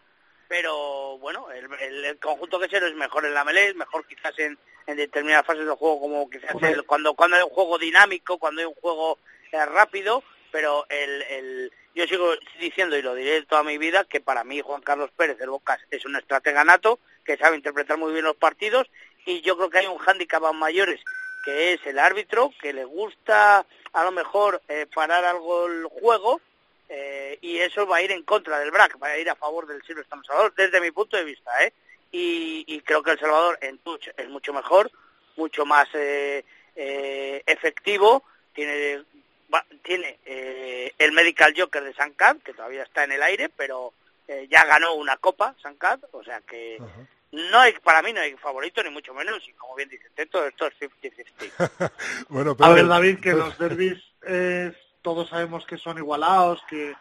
S9: pero bueno, el, conjunto que ser es mejor en la melee, mejor quizás en, en determinadas fases del juego, como quizás cuando, cuando hay un juego dinámico, cuando hay un juego eh, rápido, pero el, el yo sigo diciendo y lo diré toda mi vida que para mí Juan Carlos Pérez del Bocas es un estratega nato que sabe interpretar muy bien los partidos y yo creo que hay un hándicap a mayores que es el árbitro que le gusta a lo mejor eh, parar algo el juego eh, y eso va a ir en contra del BRAC, va a ir a favor del Silvestre Salvador desde mi punto de vista ¿eh? y, y creo que El Salvador en touch es mucho mejor mucho más eh, eh efectivo tiene tiene eh, el Medical Joker de Sancad, que todavía está en el aire, pero eh, ya ganó una copa Sancad, o sea que no hay, para mí no hay favorito, ni mucho menos, y como bien dice Teto, esto es 50-50.
S11: bueno, A ver, David, que los derbis todos sabemos que son igualados, que,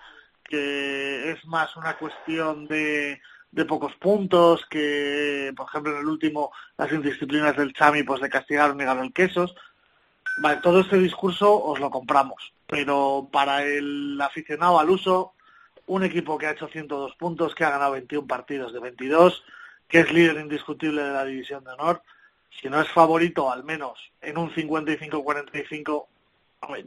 S11: que es más una cuestión de, de pocos puntos, que por ejemplo en el último las indisciplinas del Chami pues le castigaron y ganó el Quesos, Vale, todo este discurso os lo compramos, pero para el aficionado al uso, un equipo que ha hecho 102 puntos, que ha ganado 21 partidos de 22, que es líder indiscutible de la División de Honor, si no es favorito, al menos en un 55-45,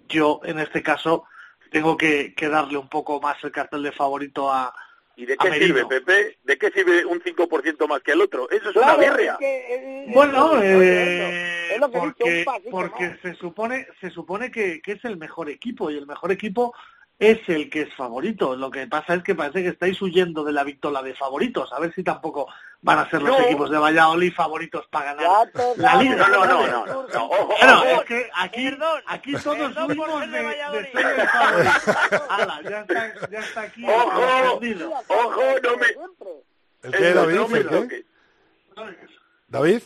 S11: yo en este caso tengo que, que darle un poco más el cartel de favorito a,
S10: ¿Y de qué sirve, Pepe? ¿De qué sirve un 5% más que el otro? Eso es una birria.
S11: bueno, eh, porque, porque se supone, se supone que, que, es el mejor equipo y el mejor equipo es el que es favorito. Lo que pasa es que parece que estáis huyendo de la victoria de favoritos. A ver si tampoco van a ser los equipos de Valladolid favoritos para ganar la liga.
S10: No, no, no, no. no,
S11: Bueno, es que aquí, aquí todos huimos de, de, ser el favorito. Ala, ya está, ya está aquí.
S10: Ojo, ojo, no me...
S1: ¿El qué, David? ¿El qué? ¿David?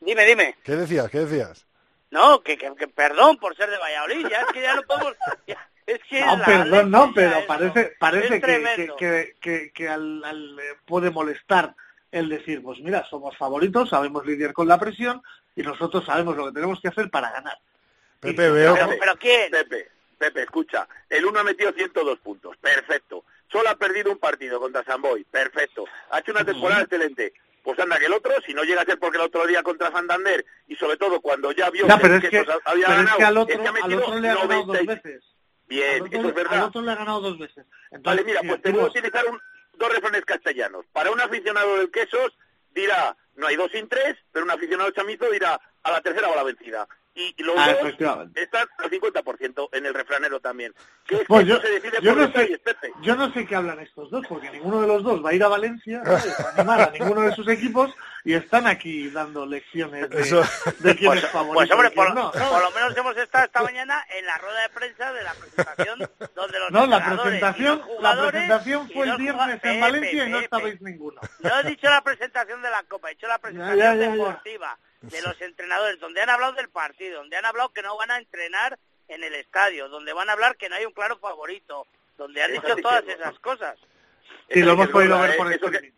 S9: Dime, dime.
S1: ¿Qué decías? ¿Qué decías?
S9: No, que, que, que perdón por ser de Valladolid, ya es que ya no podemos... Es que
S11: no, perdón, no, pero parece, parece que, que, que, que, al, al, eh, puede molestar el decir, pues mira, somos favoritos, sabemos lidiar con la presión y nosotros sabemos lo que tenemos que hacer para ganar.
S1: Pepe, veo...
S9: Pero, ¿quién?
S10: Pepe, Pepe, escucha, el uno ha metido 102 puntos, perfecto. Solo ha perdido un partido contra Samboy, perfecto. Ha hecho una temporada excelente. Pues anda que el otro, si no llega a ser porque el otro día contra Santander y sobre todo cuando ya vio
S11: que, es que, había ganado, es que al otro, al otro le ha ganado dos veces.
S10: Bien, eso es verdad.
S11: Al otro le ha ganado dos veces.
S10: vale, mira, pues te voy a utilizar dos refranes castellanos. Para un aficionado del quesos dirá, no hay dos sin tres, pero un aficionado chamizo dirá, a la tercera va la vencida y los ah, dos están al 50% en el refranero también.
S11: pues yo, yo, no sé, yo no sé qué hablan estos dos, porque ninguno de los dos va a ir a Valencia a animar a ninguno de sus equipos y están aquí dando lecciones de, de quién
S9: pues,
S11: es favorito.
S9: Pues hombre, por, por, lo menos hemos estado esta mañana en la rueda de prensa de la presentación donde los
S11: No, la presentación, la presentación fue el viernes en Valencia y no estabais ninguno.
S9: No he dicho la presentación de la Copa, he dicho la presentación deportiva de los entrenadores, donde han hablado del partido, donde han hablado que no van a entrenar en el estadio, donde van a hablar que no hay un claro favorito, donde han dicho todas esas cosas.
S11: Sí, lo hemos podido ver por
S10: eso que,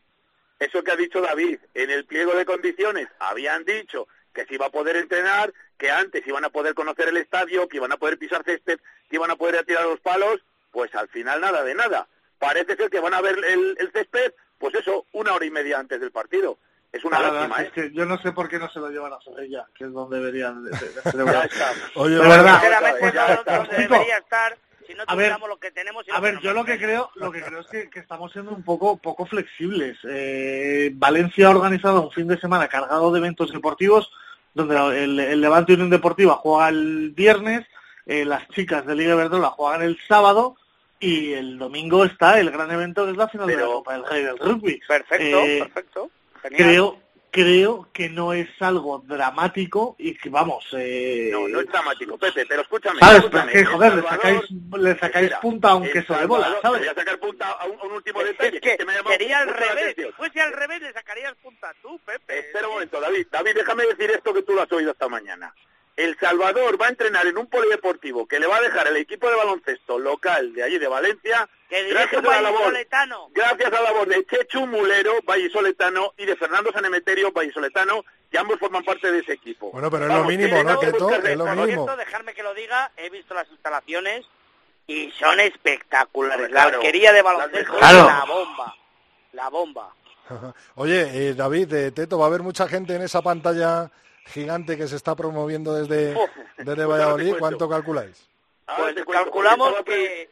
S10: eso que ha dicho David, en el pliego de condiciones habían dicho que se iba a poder entrenar, que antes iban a poder conocer el estadio, que iban a poder pisar césped, que iban a poder tirar los palos, pues al final nada de nada. Parece ser que van a ver el, el césped, pues eso, una hora y media antes del partido. Es una
S11: La
S10: lástima,
S11: verdad
S10: ¿eh?
S11: es que yo no sé por qué no se lo llevan a Zorrilla, que es donde deberían de, de-.
S1: Oye,
S11: verdad.
S9: No
S10: está.
S9: donde
S11: Chico,
S9: debería estar si no
S11: a ver,
S9: lo que tenemos. y
S11: A ver, yo lo que creo, lo que creo es que, que estamos siendo un poco poco flexibles. Eh, Valencia ha organizado un fin de semana cargado de eventos deportivos, donde el, el Levante Unión Deportiva juega el viernes, eh, las chicas de Liga Verdola juegan el sábado y el domingo está el gran evento que es la final de la Copa del Rey del Rugby.
S9: Perfecto,
S11: Eh,
S9: perfecto. Genial.
S11: Creo creo que no es algo dramático y que vamos eh,
S10: No, no es dramático, Pepe, pero escúchame.
S11: ¿Sabes? Pero
S10: escúchame,
S11: es que, joder, le sacáis, le sacáis
S10: Espera,
S11: punta a un queso de bola, ¿sabes?
S10: Voy a sacar punta a un, a un último
S9: Es
S10: detalle.
S9: que,
S10: que me
S9: sería al revés.
S10: atención.
S9: Si fuese al revés, le sacarías punta tú, Pepe.
S10: Espera un momento, David. David, déjame decir esto que tú lo has oído esta mañana. El Salvador va a entrenar en un polideportivo que le va a dejar el equipo de baloncesto local de allí de Valencia,
S9: Que
S10: gracias a la labor, gracias a la labor de Chechu Mulero, vallisoletano, y de Fernando Sanemeterio, vallisoletano, que ambos forman parte de ese equipo.
S1: Bueno, pero es lo mínimo,
S10: que
S1: ¿no, Teto?
S10: buscarle-
S1: Es lo mínimo.
S9: cierto, dejarme que lo diga, he visto las instalaciones y son espectaculares.
S10: Claro,
S9: la arquería de baloncesto
S10: mejores.
S9: es
S11: Claro.
S9: la bomba. La bomba.
S1: Oye, eh, David, eh, Teto, ¿va a haber mucha gente en esa pantalla gigante que se está promoviendo desde, desde
S10: pues te
S1: Valladolid? ¿Cuánto calculáis?
S9: Pues calculamos que...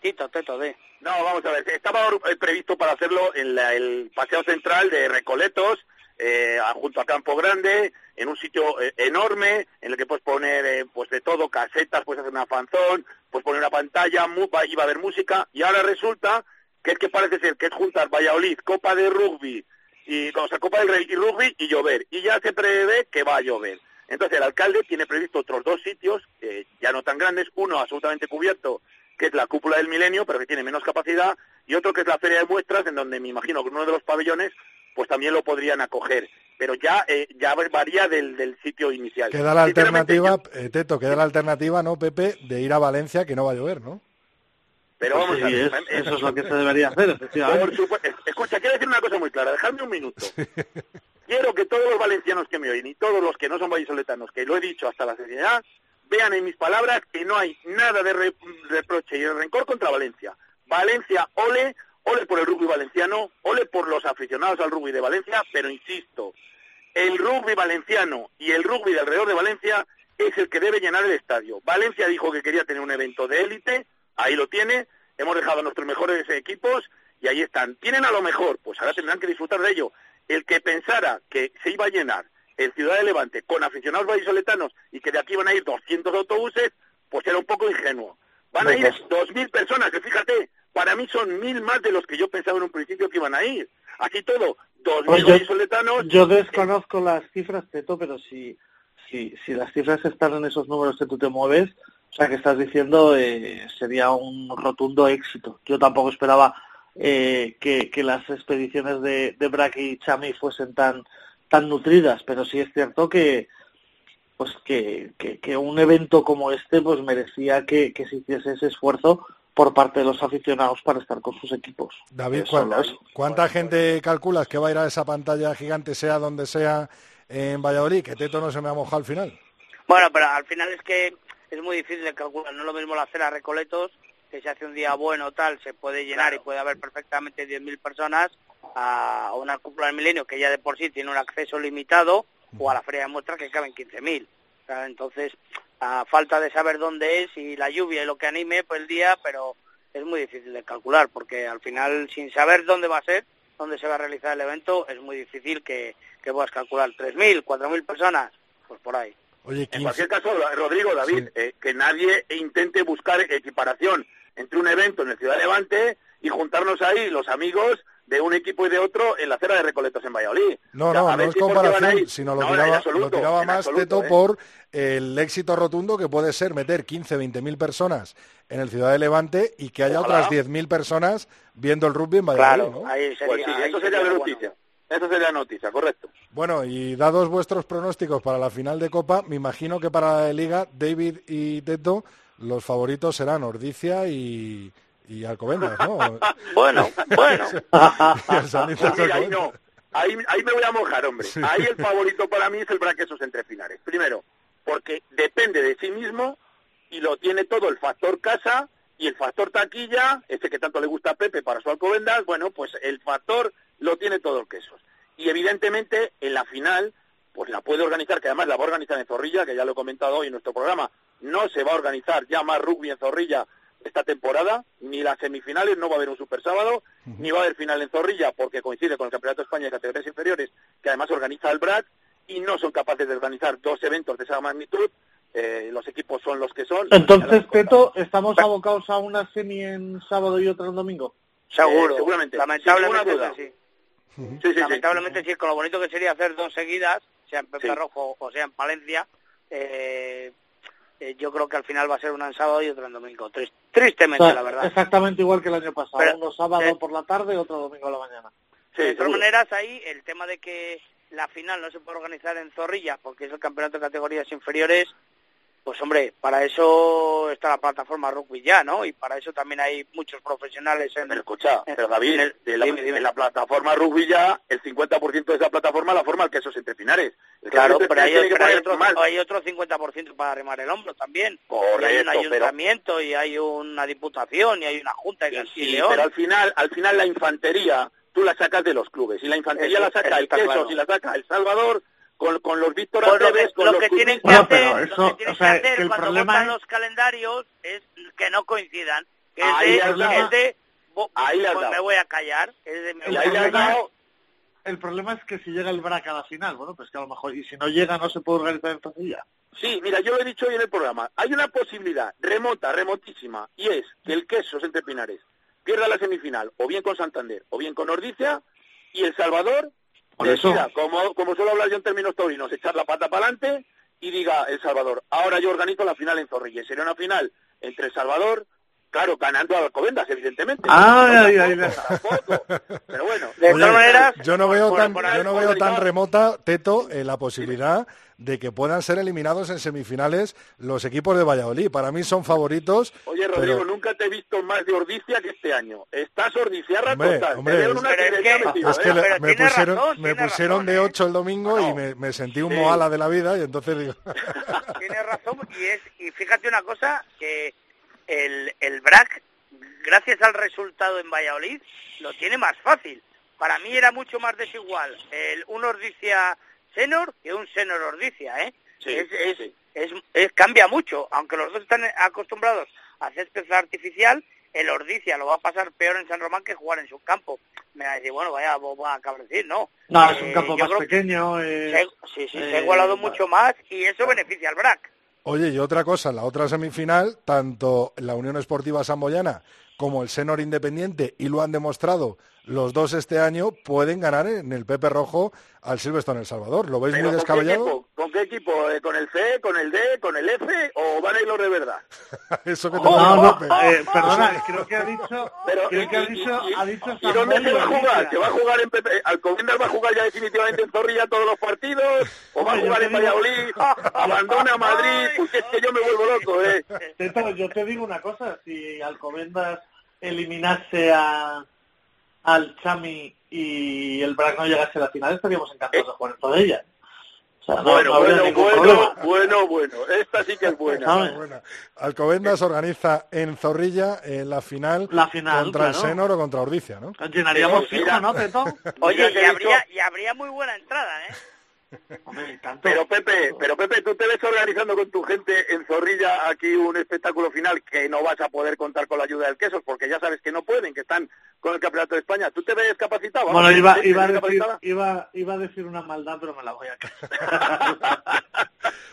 S9: Tito, Teto, de.
S10: No, vamos a ver, estaba eh, previsto para hacerlo en la- el paseo central de Recoletos, eh, junto a Campo Grande, en un sitio eh, enorme, en el que puedes poner eh, pues de todo, casetas, puedes hacer una fanzón, puedes poner una pantalla, mu- va- iba a haber música, y ahora resulta que es que parece ser que es juntar Valladolid, Copa de Rugby, y, o sea, Copa del Rey y Rugby y llover, y ya se prevé que va a llover. Entonces el alcalde tiene previsto otros dos sitios, eh, ya no tan grandes, uno absolutamente cubierto, que es la cúpula del milenio, pero que tiene menos capacidad, y otro que es la feria de muestras, en donde me imagino que uno de los pabellones, pues también lo podrían acoger. Pero ya eh, ya varía del, del sitio inicial.
S1: Queda la alternativa,
S10: yo-
S1: eh, Teto, queda la alternativa, ¿no, Pepe, de ir a Valencia, que no va a llover, ¿no?
S10: Pero
S11: Pues
S10: vamos
S11: sí,
S10: a ver.
S11: es- eso es lo que se debería hacer, efectivamente.
S10: Por. Escucha, quiero decir una cosa muy clara. Dejadme un minuto. Quiero que todos los valencianos que me oyen y todos los que no son vallisoletanos, que lo he dicho hasta la seriedad, vean en mis palabras que no hay nada de re- reproche y de rencor contra Valencia. Valencia, ole, ole por el rugby valenciano, ole por los aficionados al rugby de Valencia, pero insisto, el rugby valenciano y el rugby de alrededor de Valencia es el que debe llenar el estadio. Valencia dijo que quería tener un evento de élite, ahí lo tiene, hemos dejado a nuestros mejores equipos y ahí están. Tienen a lo mejor, pues ahora tendrán que disfrutar de ello. El que pensara que se iba a llenar el Ciudad de Levante con aficionados vallisoletanos y que de aquí van a ir 200 autobuses, pues era un poco ingenuo. Van a ir 2.000 personas, que fíjate, para mí son mil más de los que yo pensaba en un principio que iban a ir. Aquí todo, 2.000
S11: Pues yo-
S10: vallisoletanos.
S11: Yo desconozco las cifras, Teto, pero si, si, si las cifras están en esos números que tú te mueves, sea, que estás diciendo, eh, sería un rotundo éxito. Yo tampoco esperaba eh, que, que las expediciones de, de Brack y Chami fuesen tan tan nutridas, pero sí es cierto que pues que, que, que un evento como este pues merecía que, que se hiciese ese esfuerzo por parte de los aficionados para estar con sus equipos.
S1: David, ¿cuán-
S11: solo eso.
S1: ¿cuánta gente calculas que va a ir a esa pantalla gigante, sea donde sea, en Valladolid? Que Teto no se me ha mojado al final.
S9: Bueno, pero al final es que es muy difícil de calcular. No es lo mismo la acera Recoletos, que si hace un día bueno o tal, se puede llenar y puede haber perfectamente 10.000 personas, a una cúpula del milenio que ya de por sí tiene un acceso limitado, o a la feria de muestras que caben 15.000. O sea, Entonces, a falta de saber dónde es y la lluvia y lo que anime, pues el día, pero es muy difícil de calcular, porque al final, sin saber dónde va a ser, dónde se va a realizar el evento, es muy difícil que, que puedas calcular 3.000, 4.000 personas, pues por ahí.
S1: Oye,
S10: En
S1: 15
S10: cualquier caso, Rodrigo, David,
S1: Sí.
S10: eh, que nadie intente buscar equiparación entre un evento en el Ciudad de Levante y juntarnos ahí los amigos de un equipo y de otro en la acera de Recoletos en Valladolid.
S1: No,
S10: O sea,
S1: no,
S10: a
S1: no es comparación, sino lo
S10: No,
S1: tiraba,
S10: absoluto,
S1: lo tiraba más
S10: absoluto,
S1: Teto
S10: ¿eh?
S1: por el éxito rotundo que puede ser meter 15, 20 mil personas en el Ciudad de Levante y que haya
S10: Ojalá.
S1: otras 10 mil personas viendo el rugby en Valladolid,
S9: Claro,
S1: ¿no?
S9: ahí sería,
S10: Pues sí,
S9: ahí
S10: eso sería la
S9: bueno.
S10: Eso sería la noticia, correcto.
S1: Bueno, y dados vuestros pronósticos para la final de Copa, me imagino que para la Liga, David y Teto, los favoritos serán Ordicia y, y Alcobendas, ¿no?
S9: Bueno, bueno.
S10: Mira, ahí no. ahí, ahí me voy a mojar, hombre. Ahí el favorito para mí es el Braquesos entre finales. Primero, porque depende de sí mismo y lo tiene todo el factor casa y el factor taquilla, ese que tanto le gusta a Pepe para su Alcobendas, bueno, pues el factor lo tiene todo el quesos. Y evidentemente en la final, pues la puede organizar, que además la va a organizar en Zorrilla, que ya lo he comentado hoy en nuestro programa, no se va a organizar ya más rugby en Zorrilla esta temporada, ni las semifinales, no va a haber un super sábado, ni va a haber final en Zorrilla, porque coincide con el Campeonato de España de categorías inferiores, que además organiza el BRAC, y no son capaces de organizar dos eventos de esa magnitud, eh, los equipos son los que son.
S11: Entonces, Teto, ¿estamos abocados a una semi en sábado y otra en domingo?
S9: Seguro,
S10: Eh, seguramente.
S9: Lamentablemente
S10: Sin ninguna
S9: es así.
S10: Sí, sí, sí.
S9: Lamentablemente sí, con lo bonito que sería hacer dos seguidas, sea en Pepe
S10: Sí.
S9: Rojo o sea en Palencia, eh, eh, yo creo que al final va a ser una en sábado y otra en domingo. Tris- tristemente,
S11: O sea,
S9: la verdad.
S11: Exactamente igual que el año pasado.
S9: Pero-
S11: Uno sábado
S9: eh,
S11: por la tarde, otro domingo a la mañana.
S9: de todas maneras, ahí el tema de que la final no se puede organizar en Zorrilla porque es el campeonato de categorías inferiores, pues hombre, para eso está la plataforma Rugby ya, ¿no? Y para eso también hay muchos profesionales en...
S10: Pero escucha, pero David,
S9: en el-
S10: de la,
S9: dime, dime.
S10: en la plataforma rugby ya, el 50% de esa plataforma la forma el quesos entre finares. El
S9: Claro, pero hay, pero hay otro, hay otro 50% para remar el hombro también.
S10: Correcto,
S9: y hay un
S10: pero-
S9: ayuntamiento y hay una diputación y hay una junta y
S10: Sí,
S9: León.
S10: pero al final, al final la infantería tú la sacas de los clubes y la infantería
S9: Eso-
S10: la saca el quesos
S9: claro.
S10: y la saca el Salvador con, con los Víctor
S9: Pues lo
S10: con
S9: lo
S10: los
S9: que tienen que hacer,
S11: eso,
S9: lo que tienen
S11: o sea,
S9: que hacer
S11: que el
S9: cuando
S11: problema es-
S9: los calendarios es que no coincidan. Que es
S10: Ahí
S9: de, es de- bo-
S10: Ahí
S9: pues me voy a callar. Es de, me
S11: El
S9: voy
S11: problema-
S10: dado
S11: El problema es que si llega el BRAC a la final, bueno, pues que a lo mejor, y si no llega no se puede organizar en Zorrilla.
S10: Sí, mira, yo lo he dicho hoy en el programa. Hay una posibilidad remota, remotísima, y es que el Quesos entre Pinares pierda la semifinal, o bien con Santander, o bien con Ordicia, y El Salvador Como, como suelo hablar yo en términos taurinos, echar la pata para adelante y diga El Salvador, ahora yo organizo la final en Zorrilla. Sería una final entre El Salvador, claro, ganando a Alcobendas, evidentemente.
S11: Ah,
S10: No,
S11: ahí, ahí,
S10: tampoco, tampoco. Pero bueno,
S9: De todas maneras,
S1: yo no veo
S10: por-
S1: tan,
S10: por-
S1: yo no veo tan remota, Teto, eh, la posibilidad de que puedan ser eliminados en semifinales los equipos de Valladolid. Para mí son favoritos.
S10: Oye, Rodrigo,
S1: pero-
S10: nunca te he visto más de ordicia que este año. Estás ordiciarra
S1: Hombre,
S10: total.
S1: hombre,
S10: Te veo en
S1: es-
S10: una
S9: Pero es que-
S10: metido,
S1: Es
S10: ¿eh?
S1: que le- me pusieron,
S9: razón,
S1: me pusieron
S9: razón,
S1: de
S9: ¿eh?
S1: 8 el domingo y me, me sentí un
S10: sí.
S1: moala de la vida y entonces digo...
S9: Tienes razón y es y fíjate una cosa que el, el BRAC gracias al resultado en Valladolid lo tiene más fácil. Para mí era mucho más desigual el un Ordicia Senor que un Senor Ordicia, ¿eh?
S10: Sí,
S9: es, es,
S10: sí.
S9: es- es- cambia mucho, aunque los dos están acostumbrados a hacer pesca artificial, el Ordicia lo va a pasar peor en San Román que jugar en su campo. Me va a decir, bueno, vaya, va a cabrecir, no.
S11: No, es un
S9: Eh,
S11: campo más pequeño. eh,
S9: se- sí, sí, se ha
S11: eh,
S9: igualado
S11: bueno.
S9: mucho más y eso beneficia al BRAC.
S1: Oye, y otra cosa, la otra semifinal, tanto la Unión Esportiva Samboyana como el Senor Independiente, y lo han demostrado los dos este año, pueden ganar en el Pepe Rojo al Silverstone El Salvador. ¿Lo veis
S10: Pero
S1: muy
S10: ¿con qué
S1: descabellado?
S10: equipo? ¿Con qué equipo? ¿Eh, ¿Con el C, con el D, con el F o van a ir los de verdad?
S1: Eso que te
S11: No,
S1: digo,
S11: no,
S1: Pepe.
S11: eh, perdona, creo que ha dicho,
S10: Pero,
S11: creo que ha
S10: y-
S11: dicho,
S10: y-
S11: ha dicho
S10: ¿Y dónde se va a jugar? ¿Se va a jugar en Pepe? ¿Alcobendas va a jugar ya definitivamente en Zorrilla todos los partidos? ¿O va a jugar en Valladolid? ¿Abandona Madrid? Porque es que yo me vuelvo loco, ¿eh?
S11: Teto, yo te digo una cosa, si Alcobendas eliminase a, al Chami y el Brac no llegase a la final, estaríamos encantados de jugar en toda ella. O sea, no,
S10: Bueno,
S11: no
S10: bueno, bueno,
S11: problema.
S10: bueno, bueno. Esta sí que es buena.
S1: Alcobendas organiza en Zorrilla en la final,
S11: La final,
S1: contra el. Senor o contra Ordicia, ¿no?
S11: Llenaríamos
S10: Sí, mira.
S11: ¿no, Teto?
S9: Oye, y habría, y habría muy buena entrada, ¿eh?
S11: Hombre, tanto.
S10: Pero Pepe, pero Pepe, tú te ves organizando con tu gente en Zorrilla aquí un espectáculo final que no vas a poder contar con la ayuda del Quesos porque ya sabes que no pueden, que están con el Campeonato de España. ¿Tú te ves capacitado?
S11: Bueno, iba,
S10: ¿te- te
S11: iba, a decir, iba, iba a decir una maldad, pero me la voy a.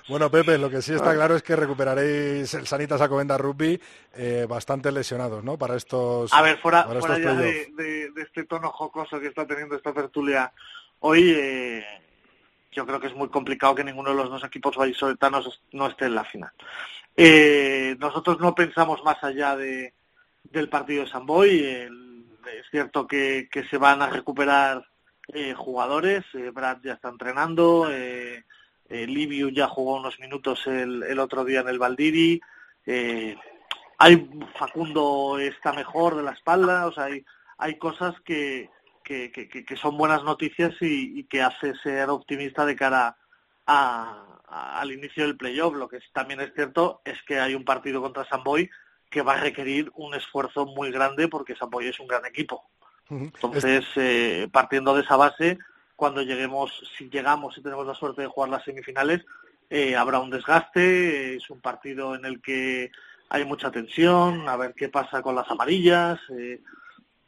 S1: Bueno, Pepe, lo que sí está claro es que recuperaréis el Sanitas Alcobendas Rugby eh, bastante lesionados, ¿no? Para estos
S11: A ver, fuera, fuera
S1: estos
S11: ya
S1: playoffs.
S11: de, de- de este tono jocoso que está teniendo esta tertulia hoy, eh, yo creo que es muy complicado que ninguno de los dos equipos vallisoletanos no esté en la final. Eh, nosotros no pensamos más allá de, del partido de San Boy. Es cierto que, que se van a recuperar eh, jugadores. eh, Brad ya está entrenando. Eh, eh, Liviu ya jugó unos minutos el, el otro día en el Valdiri. Eh, hay Facundo está mejor de la espalda. O sea, hay, hay cosas que, que, que, que son buenas noticias y, y, que hace ser optimista de cara a, a, al inicio del playoff. Lo que también es cierto es que hay un partido contra Samboy que va a requerir un esfuerzo muy grande porque Samboy es un gran equipo. Entonces, eh, partiendo de esa base, cuando lleguemos, si llegamos y tenemos la suerte de jugar las semifinales, eh, habrá un desgaste, es un partido en el que hay mucha tensión, a ver qué pasa con las amarillas, eh,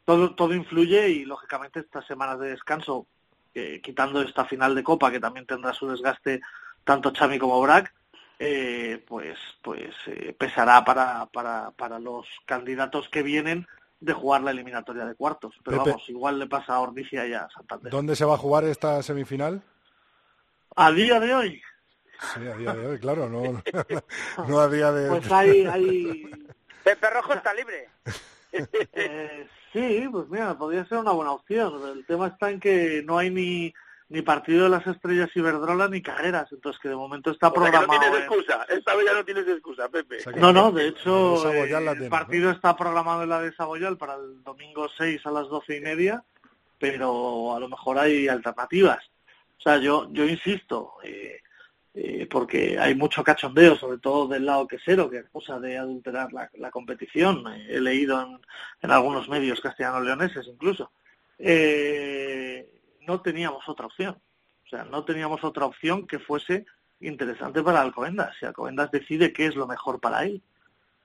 S11: todo, todo influye y lógicamente estas semanas de descanso, eh, quitando esta final de Copa que también tendrá su desgaste tanto Xavi como Brack, eh, pues, pues eh, pesará para, para, para los candidatos que vienen de jugar la eliminatoria de cuartos. Pero
S1: Pepe.
S11: vamos, igual le pasa a Ordicia y a Santander.
S1: ¿Dónde se va a jugar esta semifinal?
S11: A día de hoy,
S1: Sí, a día de hoy, claro, no, no a día de...
S11: pues hay, hay
S9: Pepe Rojo está libre.
S11: Eh, sí, pues mira, podría ser una buena opción. El tema está en que no hay ni, ni partido de las estrellas Iberdrola ni carreras, entonces que de momento está
S10: O sea, que no
S11: programado.
S10: tienes
S11: en-
S10: excusa. Esta vez ya no tienes excusa, Pepe.
S1: O sea que-
S11: No, no, de hecho,
S1: la
S11: eh, el partido está programado en la de Saboyal para el domingo 6 a las doce y media, pero a lo mejor hay alternativas. O sea, yo, yo insisto, eh, eh, porque hay mucho cachondeo, sobre todo del lado quesero, que acusa de adulterar la, la competición. He leído en, en algunos medios castellano-leoneses incluso. Eh, no teníamos otra opción. O sea, no teníamos otra opción que fuese interesante para Alcobendas. Si Alcobendas decide qué es lo mejor para él.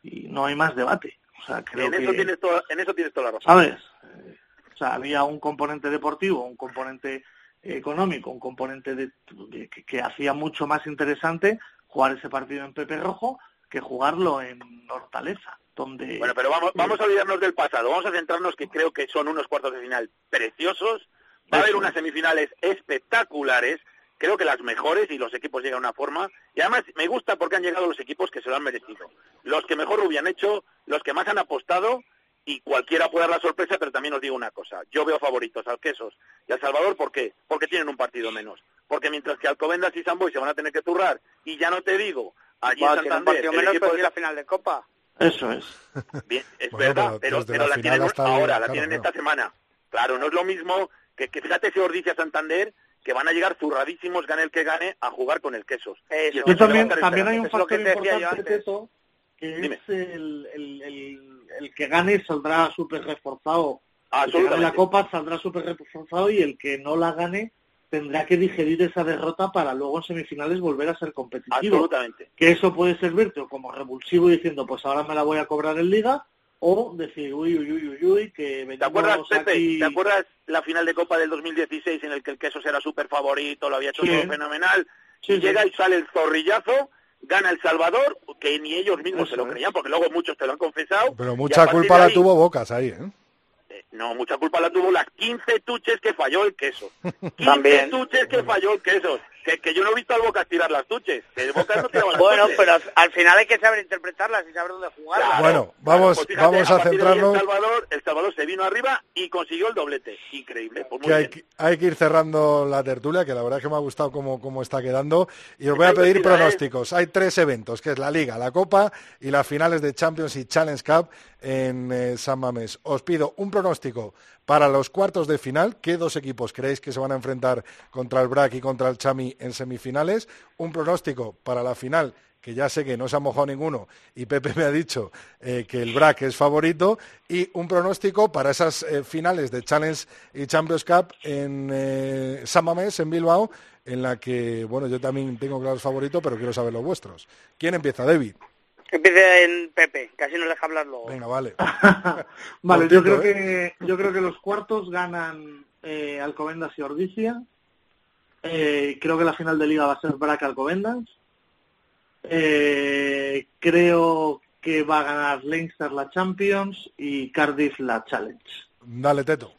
S11: Y no hay más debate. O sea, creo
S10: En
S11: que...
S10: eso, tienes toda, en eso tienes toda la razón.
S11: ¿Sabes? Eh, O sea, había un componente deportivo, un componente económico, un componente de, que, hacía mucho más interesante jugar ese partido en Pepe Rojo que jugarlo en Hortaleza, donde...
S10: Bueno, pero vamos, vamos a olvidarnos del pasado. Vamos a centrarnos que creo que son unos cuartos de final preciosos. Va a haber unas
S11: es.
S10: semifinales espectaculares. Creo que las mejores y los equipos llegan a una forma. Y además me gusta porque han llegado los equipos que se lo han merecido. Los que mejor hubieran hecho, los que más han apostado y cualquiera puede dar la sorpresa, pero también os digo una cosa. Yo veo favoritos al Quesos y al Salvador, ¿por qué? Porque tienen un partido menos. Porque mientras que Alcobendas y San Boy se van a tener que turrar, y ya no te digo, allí
S9: Bueno,
S10: en
S9: tiene un
S10: Santander,
S9: partido menos, pero
S10: de-
S9: la final de Copa.
S11: Eso es.
S10: Bien, es
S1: Bueno,
S10: verdad,
S1: pero
S10: pero,
S1: la
S10: tienen ahora, la tienen
S1: claro.
S10: esta semana. Claro, no es lo mismo que, que fíjate si Ordicia Santander, que van a llegar zurradísimos, gane el que gane, a jugar con el Quesos.
S9: Eso.
S10: Y el
S11: Yo
S10: Quesos
S11: también,
S10: a
S11: también hay un factor
S9: te decía yo
S11: importante, que
S10: Dime.
S11: es el, el, el, el que gane saldrá súper reforzado. El que gane
S10: Absolutamente.
S11: la Copa saldrá súper reforzado y el que no la gane tendrá que digerir esa derrota para luego en semifinales volver a ser competitivo.
S10: Absolutamente.
S11: Que eso puede servirte como revulsivo diciendo, pues ahora me la voy a cobrar en Liga, o decir, uy, uy, uy, uy, uy, que
S10: ¿Te acuerdas, Pepe?
S11: aquí...
S10: ¿Te acuerdas la final de Copa del 2016 en el que el Quesos era súper favorito, lo había hecho
S11: Sí.
S10: todo fenomenal?
S11: Sí,
S10: y
S11: sí.
S10: llega y sale el zorrillazo, gana El Salvador, que ni ellos mismos
S11: Eso
S10: se lo
S11: es.
S10: creían, porque luego muchos te lo han confesado.
S1: Pero mucha culpa la tuvo Bocas ahí, ¿eh?
S10: Eh, No, mucha culpa la tuvo las 15 tuches que falló el queso. 15
S9: También.
S10: tuches que falló el queso. Que, que yo no he visto al Bocas tirar las tuches. Que el Bocas no tiraba las
S9: Bueno,
S10: tuches.
S9: pero al- al final hay que saber interpretarlas y saber dónde jugarlas.
S10: Claro,
S1: Bueno, vamos-
S10: pues fíjate,
S1: vamos a
S10: ahí
S1: centrarnos-
S10: El Salvador, el Salvador se vino arriba y consiguió el doblete. Increíble. Pues muy
S1: que hay,
S10: bien.
S1: que hay que ir cerrando la tertulia, que la verdad es que me ha gustado cómo, cómo está quedando. Y os voy a pedir pronósticos. Hay tres eventos, que es la Liga, la Copa y las finales de Champions y Challenge Cup en eh, San Mamés. Os pido un pronóstico para los cuartos de final. ¿Qué dos equipos creéis que se van a enfrentar contra el BRAC y contra el Chami en semifinales? Un pronóstico para la final que ya sé que no se ha mojado ninguno y Pepe me ha dicho eh, que el BRAC es favorito y un pronóstico para esas eh, finales de Challenge y Champions Cup en eh, San Mamés, en Bilbao, en la que, bueno, yo también tengo claros favoritos, pero quiero saber los vuestros. ¿Quién empieza, David?
S9: Empiece en Pepe, que así nos deja hablar luego.
S1: Venga, vale.
S11: Vale, yo creo que yo creo que los cuartos ganan eh, Alcobendas y Ordicia. Eh, creo que la final de liga va a ser Braca Alcobendas. Eh, creo que va a ganar Leinster la Champions y Cardiff la Challenge.
S1: Dale, Teto.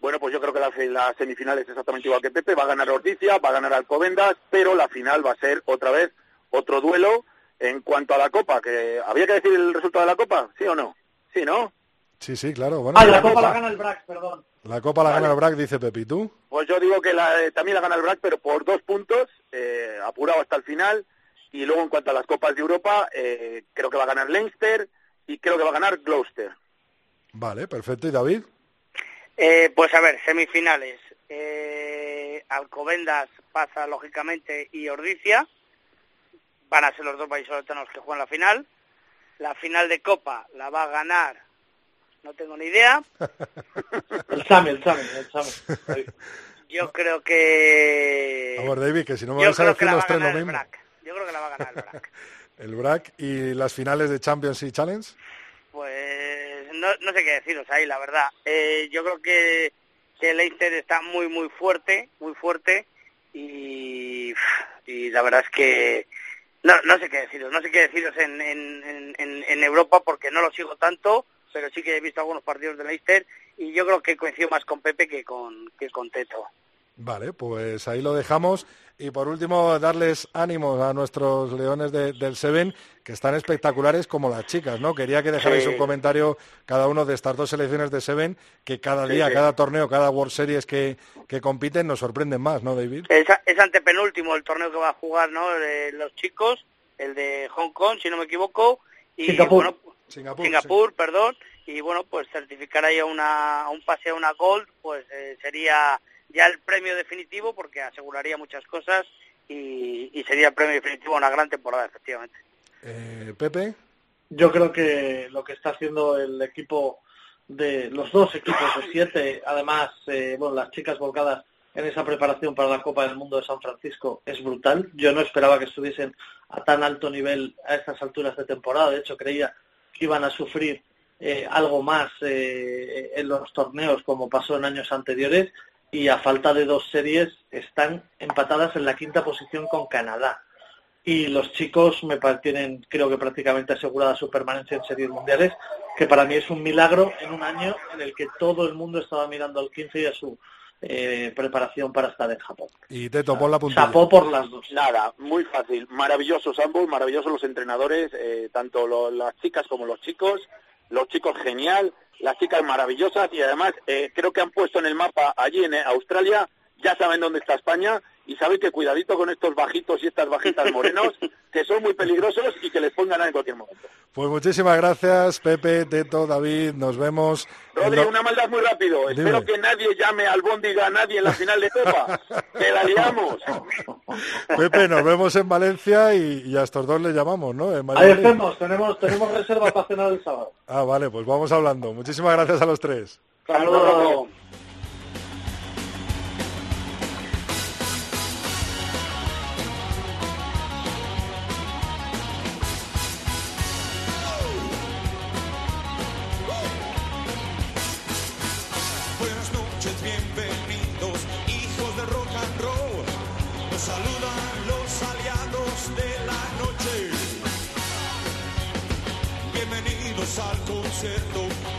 S10: Bueno, pues yo creo que la, la semifinal es exactamente igual que Pepe. Va a ganar Orticia, va a ganar Alcobendas, pero la final va a ser otra vez otro duelo en cuanto a la Copa. que ¿Había que decir el resultado de la Copa? ¿Sí o no? Sí, ¿no?
S1: Sí, sí, claro. Bueno,
S11: Ah, la Copa la gana el Brac, perdón.
S1: la Copa la
S10: Vale.
S1: gana el BRAC, dice Pepe. ¿Y tú?
S10: Pues yo digo que la- eh, también la gana el BRAC, pero por dos puntos, eh, apurado hasta el final. Y luego en cuanto a las Copas de Europa, eh, creo que va a ganar Leinster y creo que va a ganar Gloucester.
S1: Vale, perfecto. ¿Y David?
S9: Eh, pues a ver, semifinales. Eh, Alcobendas pasa lógicamente y Ordicia. Van a ser los dos vallisoletanos que juegan la final. La final de Copa la va a ganar, no tengo ni idea.
S11: el Sami, el Sami, el Sami.
S9: Yo creo que...
S1: Vamos, David, que si no me vas a decir los tres lo mismo.
S9: Yo creo que la va a ganar el BRAC.
S1: ¿El BRAC y las finales de Champions y Challenge?
S9: Pues no, no sé qué deciros ahí, la verdad. Eh, yo creo que, que Leicester está muy, muy fuerte, muy fuerte. Y, y la verdad es que no, no sé qué deciros, no sé qué deciros en, en, en, Europa porque no lo sigo tanto, pero sí que he visto algunos partidos de Leicester y yo creo que coincido más con Pepe que con, que con Teto.
S1: Vale, pues ahí lo dejamos. Y por último, darles ánimos a nuestros leones del Seven, que están espectaculares como las chicas, ¿no? Quería que dejarais un comentario cada uno de estas dos selecciones de Seven, que cada día, cada torneo, cada World Series que, que compiten nos sorprenden más, ¿no, David?
S9: Es, es antepenúltimo el torneo que va a jugar, ¿no? los chicos, el de Hong Kong, si no me equivoco. Y,
S11: Singapur.
S9: Singapur, perdón. Y bueno, pues certificar ahí a, una, a un pase a una Gold, pues eh, sería ya el premio definitivo porque aseguraría muchas cosas y, sería el premio definitivo una gran temporada, efectivamente.
S1: Eh, Pepe.
S11: Yo creo que lo que está haciendo el equipo de los dos equipos de siete, además, eh, bueno, las chicas volcadas en esa preparación para la Copa del Mundo de San Francisco es brutal. Yo no esperaba que estuviesen a tan alto nivel a estas alturas de temporada. De hecho, creía que iban a sufrir eh, algo más eh, en los torneos como pasó en años anteriores y a falta de dos series están empatadas en la quinta posición con Canadá. Y los chicos me tienen, creo que prácticamente asegurada su permanencia en series mundiales, que para mí es un milagro en un año en el que todo el mundo estaba mirando al 15 y a su eh, preparación para estar en Japón.
S1: Y te topó la puntilla.
S11: Tapó por las dos.
S10: Nada, muy fácil. Maravillosos ambos, maravillosos los entrenadores, eh, tanto las chicas como los chicos. Los chicos genial, las chicas maravillosas y además eh, creo que han puesto en el mapa allí en Australia, ya saben dónde está España y saben que cuidadito con estos bajitos y estas bajitas morenos, que son muy peligrosos y que les pongan en cualquier momento.
S1: Pues muchísimas gracias, Pepe, Teto, David, nos vemos.
S10: Rodri, una maldad muy rápido. Espero que nadie llame al Bóndiga a nadie en la final de Copa. que la liamos.
S1: Pepe, nos vemos en Valencia y, a estos dos le llamamos, ¿no?
S11: Ahí estamos, tenemos, tenemos reserva para cenar el sábado.
S1: Ah, vale, pues vamos hablando. Muchísimas gracias a los tres.
S10: Saludos.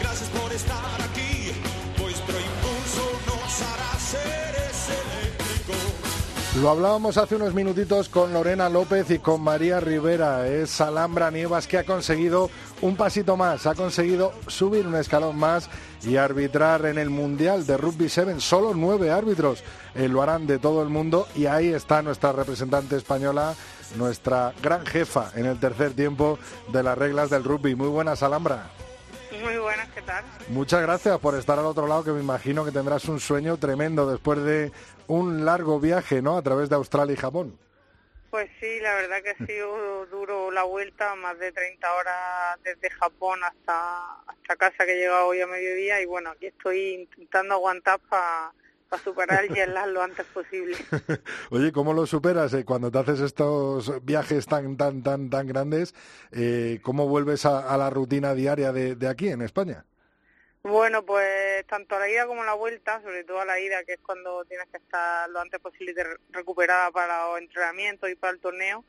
S7: Gracias por estar aquí. Vuestro impulso nos hará seres eléctricos.
S1: Lo hablábamos hace unos minutitos con Lorena López y con María Rivera. Es Alhambra Nievas que ha conseguido un pasito más, ha conseguido subir un escalón más y arbitrar en el Mundial de Rugby 7. Solo nueve árbitros eh, lo harán de todo el mundo y ahí está nuestra representante española, nuestra gran jefa en el tercer tiempo de las reglas del rugby. Muy buenas, Alhambra.
S12: Muy buenas, ¿qué tal?
S1: Muchas gracias por estar al otro lado, que me imagino que tendrás un sueño tremendo después de un largo viaje, ¿no? A través de Australia y Japón.
S12: Pues sí, la verdad que ha sido duro la vuelta, más de 30 horas desde Japón hasta, hasta casa que he llegado hoy a mediodía y bueno, aquí estoy intentando aguantar para para superar el lo antes posible.
S1: Oye, ¿cómo lo superas eh, cuando te haces estos viajes tan tan tan tan grandes? Eh, ¿Cómo vuelves a, la rutina diaria de, aquí en España?
S12: Bueno, pues tanto a la ida como a la vuelta, sobre todo a la ida, que es cuando tienes que estar lo antes posible recuperada para los entrenamientos y para el torneo,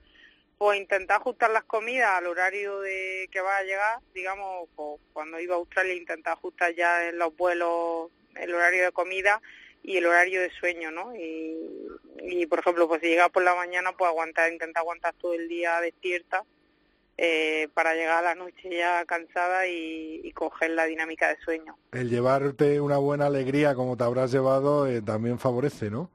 S12: pues intentar ajustar las comidas al horario de que va a llegar, digamos, pues cuando iba a Australia intentar ajustar ya en los vuelos el horario de comida y el horario de sueño, ¿no? Y, y por ejemplo, pues si llega por la mañana, pues aguantar, intentar aguantar todo el día despierta eh, para llegar a la noche ya cansada y, coger la dinámica de sueño.
S1: El llevarte una buena alegría como te habrás llevado eh, también favorece, ¿no?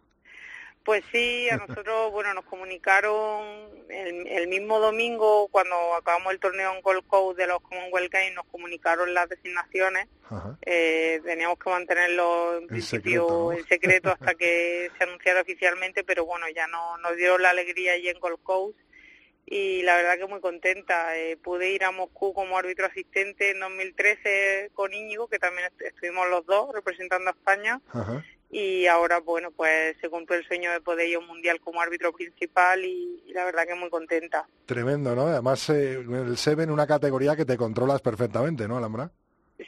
S12: Pues sí, a nosotros, bueno, nos comunicaron el, el, mismo domingo, cuando acabamos el torneo en Gold Coast de los Commonwealth Games, nos comunicaron las designaciones. Eh, teníamos que mantenerlo en principio en secreto hasta que se anunciara oficialmente, pero bueno, ya no, nos dio la alegría allí en Gold Coast y la verdad que muy contenta. Eh, pude ir a Moscú como árbitro asistente en 2013 con Íñigo, que también estuvimos los dos representando a España. Y ahora, bueno, pues se cumplió el sueño de poder ir a un mundial como árbitro principal y, la verdad que muy contenta.
S1: Tremendo, ¿no? Además, eh, el SEVEN una categoría que te controlas perfectamente, ¿no, Alhambra?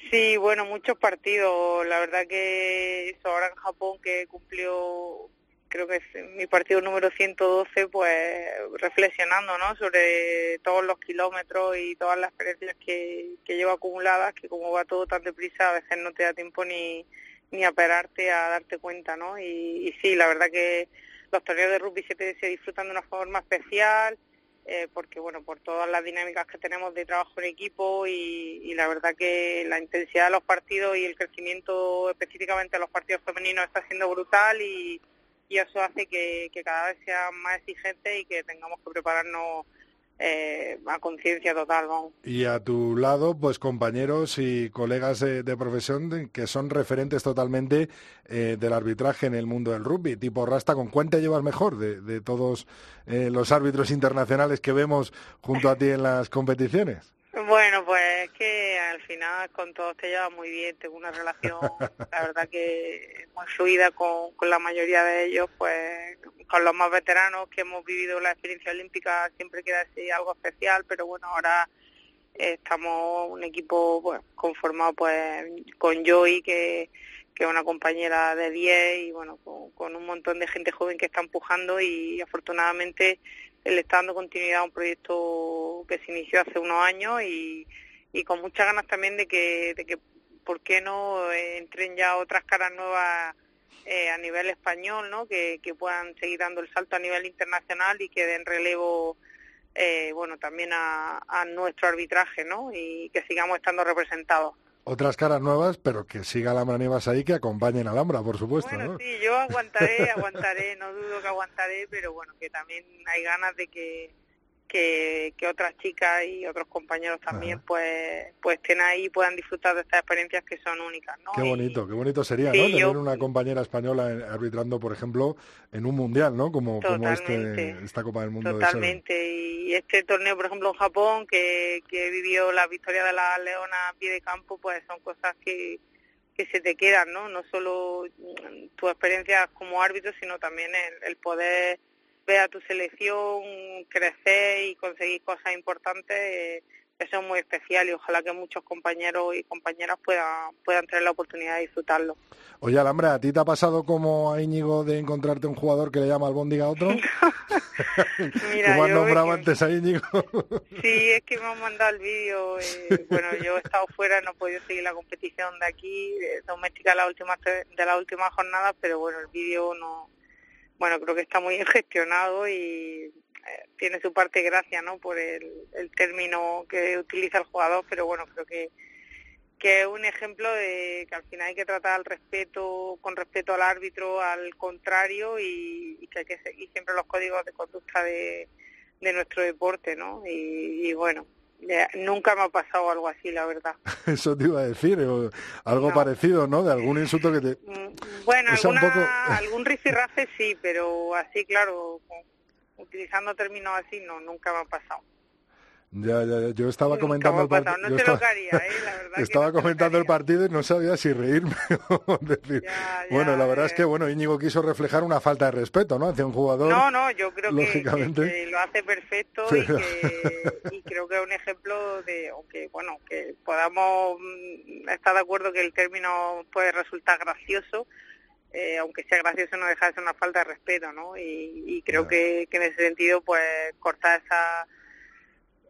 S12: Sí, bueno, muchos partidos. La verdad que eso ahora en Japón que cumplió creo que es mi partido número 112, pues reflexionando ¿no? sobre todos los kilómetros y todas las experiencias que, que llevo acumuladas, que como va todo tan deprisa, a veces no te da tiempo ni, ni a esperarte a darte cuenta, ¿no? Y, sí, la verdad que los torneos de rugby se, disfrutan de una forma especial, eh, porque bueno, por todas las dinámicas que tenemos de trabajo en equipo y, y, la verdad que la intensidad de los partidos y el crecimiento específicamente de los partidos femeninos está siendo brutal y, y eso hace que, cada vez sea más exigente y que tengamos que prepararnos eh, a conciencia total.
S1: Y a tu lado, pues compañeros y colegas de, profesión que son referentes totalmente eh, del arbitraje en el mundo del rugby, tipo Rasta, ¿con cuál te llevas mejor de, todos eh, los árbitros internacionales que vemos junto a ti en las competiciones?
S12: Bueno, pues es que al final con todos te llevas muy bien, tengo una relación, la verdad que muy fluida con, con la mayoría de ellos, pues con los más veteranos que hemos vivido la experiencia olímpica siempre queda así algo especial, pero bueno, ahora estamos un equipo pues, conformado pues con Joy, que, que es una compañera de 10 y bueno, con, con un montón de gente joven que está empujando y afortunadamente él está dando continuidad a un proyecto que se inició hace unos años y, y con muchas ganas también de que, de que ¿por qué no entren ya otras caras nuevas eh, a nivel español, ¿no? Que, que puedan seguir dando el salto a nivel internacional y que den relevo, eh, bueno, también a, a nuestro arbitraje, ¿no? Y que sigamos estando representados
S1: otras caras nuevas, pero que siga la Nievas ahí, que acompañen a Alhambra, por supuesto.
S12: Bueno, sí, yo aguantaré, aguantaré, no dudo que aguantaré, pero bueno, que también hay ganas de que que, que otras chicas y otros compañeros también pues pues estén ahí y puedan disfrutar de estas experiencias que son únicas, ¿no?
S1: Qué bonito, qué bonito sería, ¿no? Tener una compañera española arbitrando, por ejemplo, en un mundial, ¿no? Como, como este, esta Copa del Mundo.
S12: Totalmente, y este torneo, por ejemplo, en Japón, que, que vivió la victoria de la Leona a pie de campo, pues son cosas que que se te quedan, ¿no? No solo tu experiencia como árbitro, sino también el, el poder a tu selección crecer y conseguir cosas importantes, eh, eso es muy especial y ojalá que muchos compañeros y compañeras puedan, puedan tener la oportunidad de disfrutarlo.
S1: Oye, Alhambra, ¿a ti te ha pasado como a Íñigo de encontrarte un jugador que le llama Albóndiga a otro? Mira, ¿Cómo has nombrado antes a Íñigo?
S12: sí, es que me han mandado el vídeo. Eh, bueno, yo he estado fuera, no he podido seguir la competición de aquí, de doméstica la última, de la última jornada, pero bueno, el vídeo no bueno, creo que está muy gestionado y eh, tiene su parte gracia, ¿no? Por el, el término que utiliza el jugador, pero bueno, creo que que es un ejemplo de que al final hay que tratar al respeto, con respeto al árbitro, al contrario, y, que hay que seguir siempre los códigos de conducta de, de nuestro deporte, ¿no? y bueno, nunca me ha pasado algo así, la verdad.
S1: Eso te iba a decir, algo parecido, ¿no? De algún insulto que te...
S12: Mm, bueno, alguna, algún rifirrafe sí, pero así, claro, utilizando términos así, no, nunca me ha pasado.
S1: Ya, ya, yo estaba comentando el partido. estaba comentando el partido y no sabía si reírme o decir. bueno, la verdad es que bueno, Íñigo quiso reflejar una falta de respeto, ¿no? Hacia un jugador.
S12: No, no, yo creo que, lo hace perfecto y, que, y creo que es un ejemplo de, aunque bueno, que podamos mm, estar de acuerdo que el término puede resultar gracioso, eh, aunque sea gracioso no deja de ser una falta de respeto, ¿no? Y, y creo que, que en ese sentido, pues cortar esa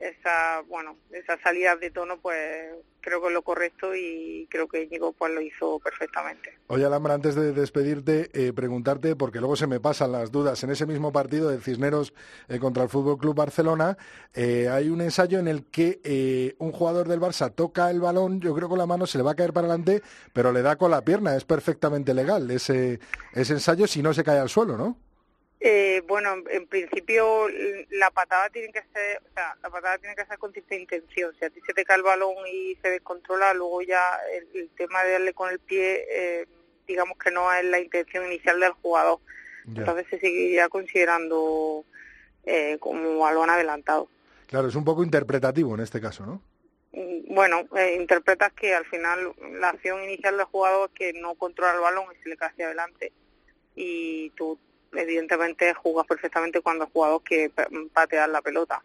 S12: esa bueno esa salida de tono pues creo que es lo correcto y creo que Íñigo pues lo hizo perfectamente.
S1: Oye Alhambra, antes de despedirte, eh, preguntarte, porque luego se me pasan las dudas, en ese mismo partido de Cisneros eh, contra el Fútbol Club Barcelona, eh, hay un ensayo en el que un jugador del Barça toca el balón, yo creo con la mano se le va a caer para adelante, pero le da con la pierna, es perfectamente legal ese, ese ensayo si no se cae al suelo, ¿no?
S12: Eh, bueno, en, en principio la patada tiene que ser, o sea, la patada tiene que ser con cierta intención. Si a ti se te cae el balón y se descontrola, luego ya el, el tema de darle con el pie, eh, digamos que no es la intención inicial del jugador.
S1: Ya.
S12: Entonces se seguiría considerando eh, como balón adelantado.
S1: Claro, es un poco interpretativo en este caso, ¿no?
S12: Mm, Bueno, eh, interpretas que al final la acción inicial del jugador es que no controla el balón y se le cae hacia adelante. Y tú, evidentemente, jugas perfectamente cuando jugador que pa- patear la pelota.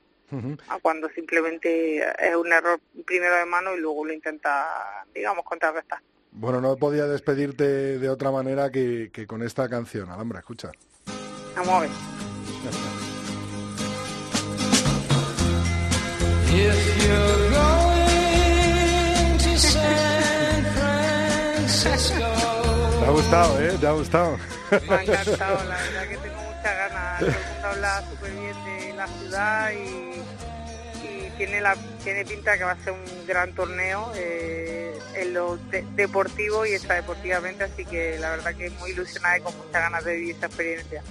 S12: A cuando simplemente es un error primero de mano y luego lo intenta, digamos, contrarrestar.
S1: Bueno, no podía despedirte de otra manera que, que con esta canción. Alhambra, escucha.
S12: Vamos a ver.
S7: If
S1: Ha gustado, ¿eh? Te ha gustado.
S12: Me ha encantado, la verdad que tengo muchas ganas. Todo el mundo súper bien de la ciudad y tiene la tiene pinta que va a ser un gran torneo eh, en lo de- deportivo y extradeportivamente, así que la verdad que muy ilusionada y con muchas ganas de vivir esta experiencia.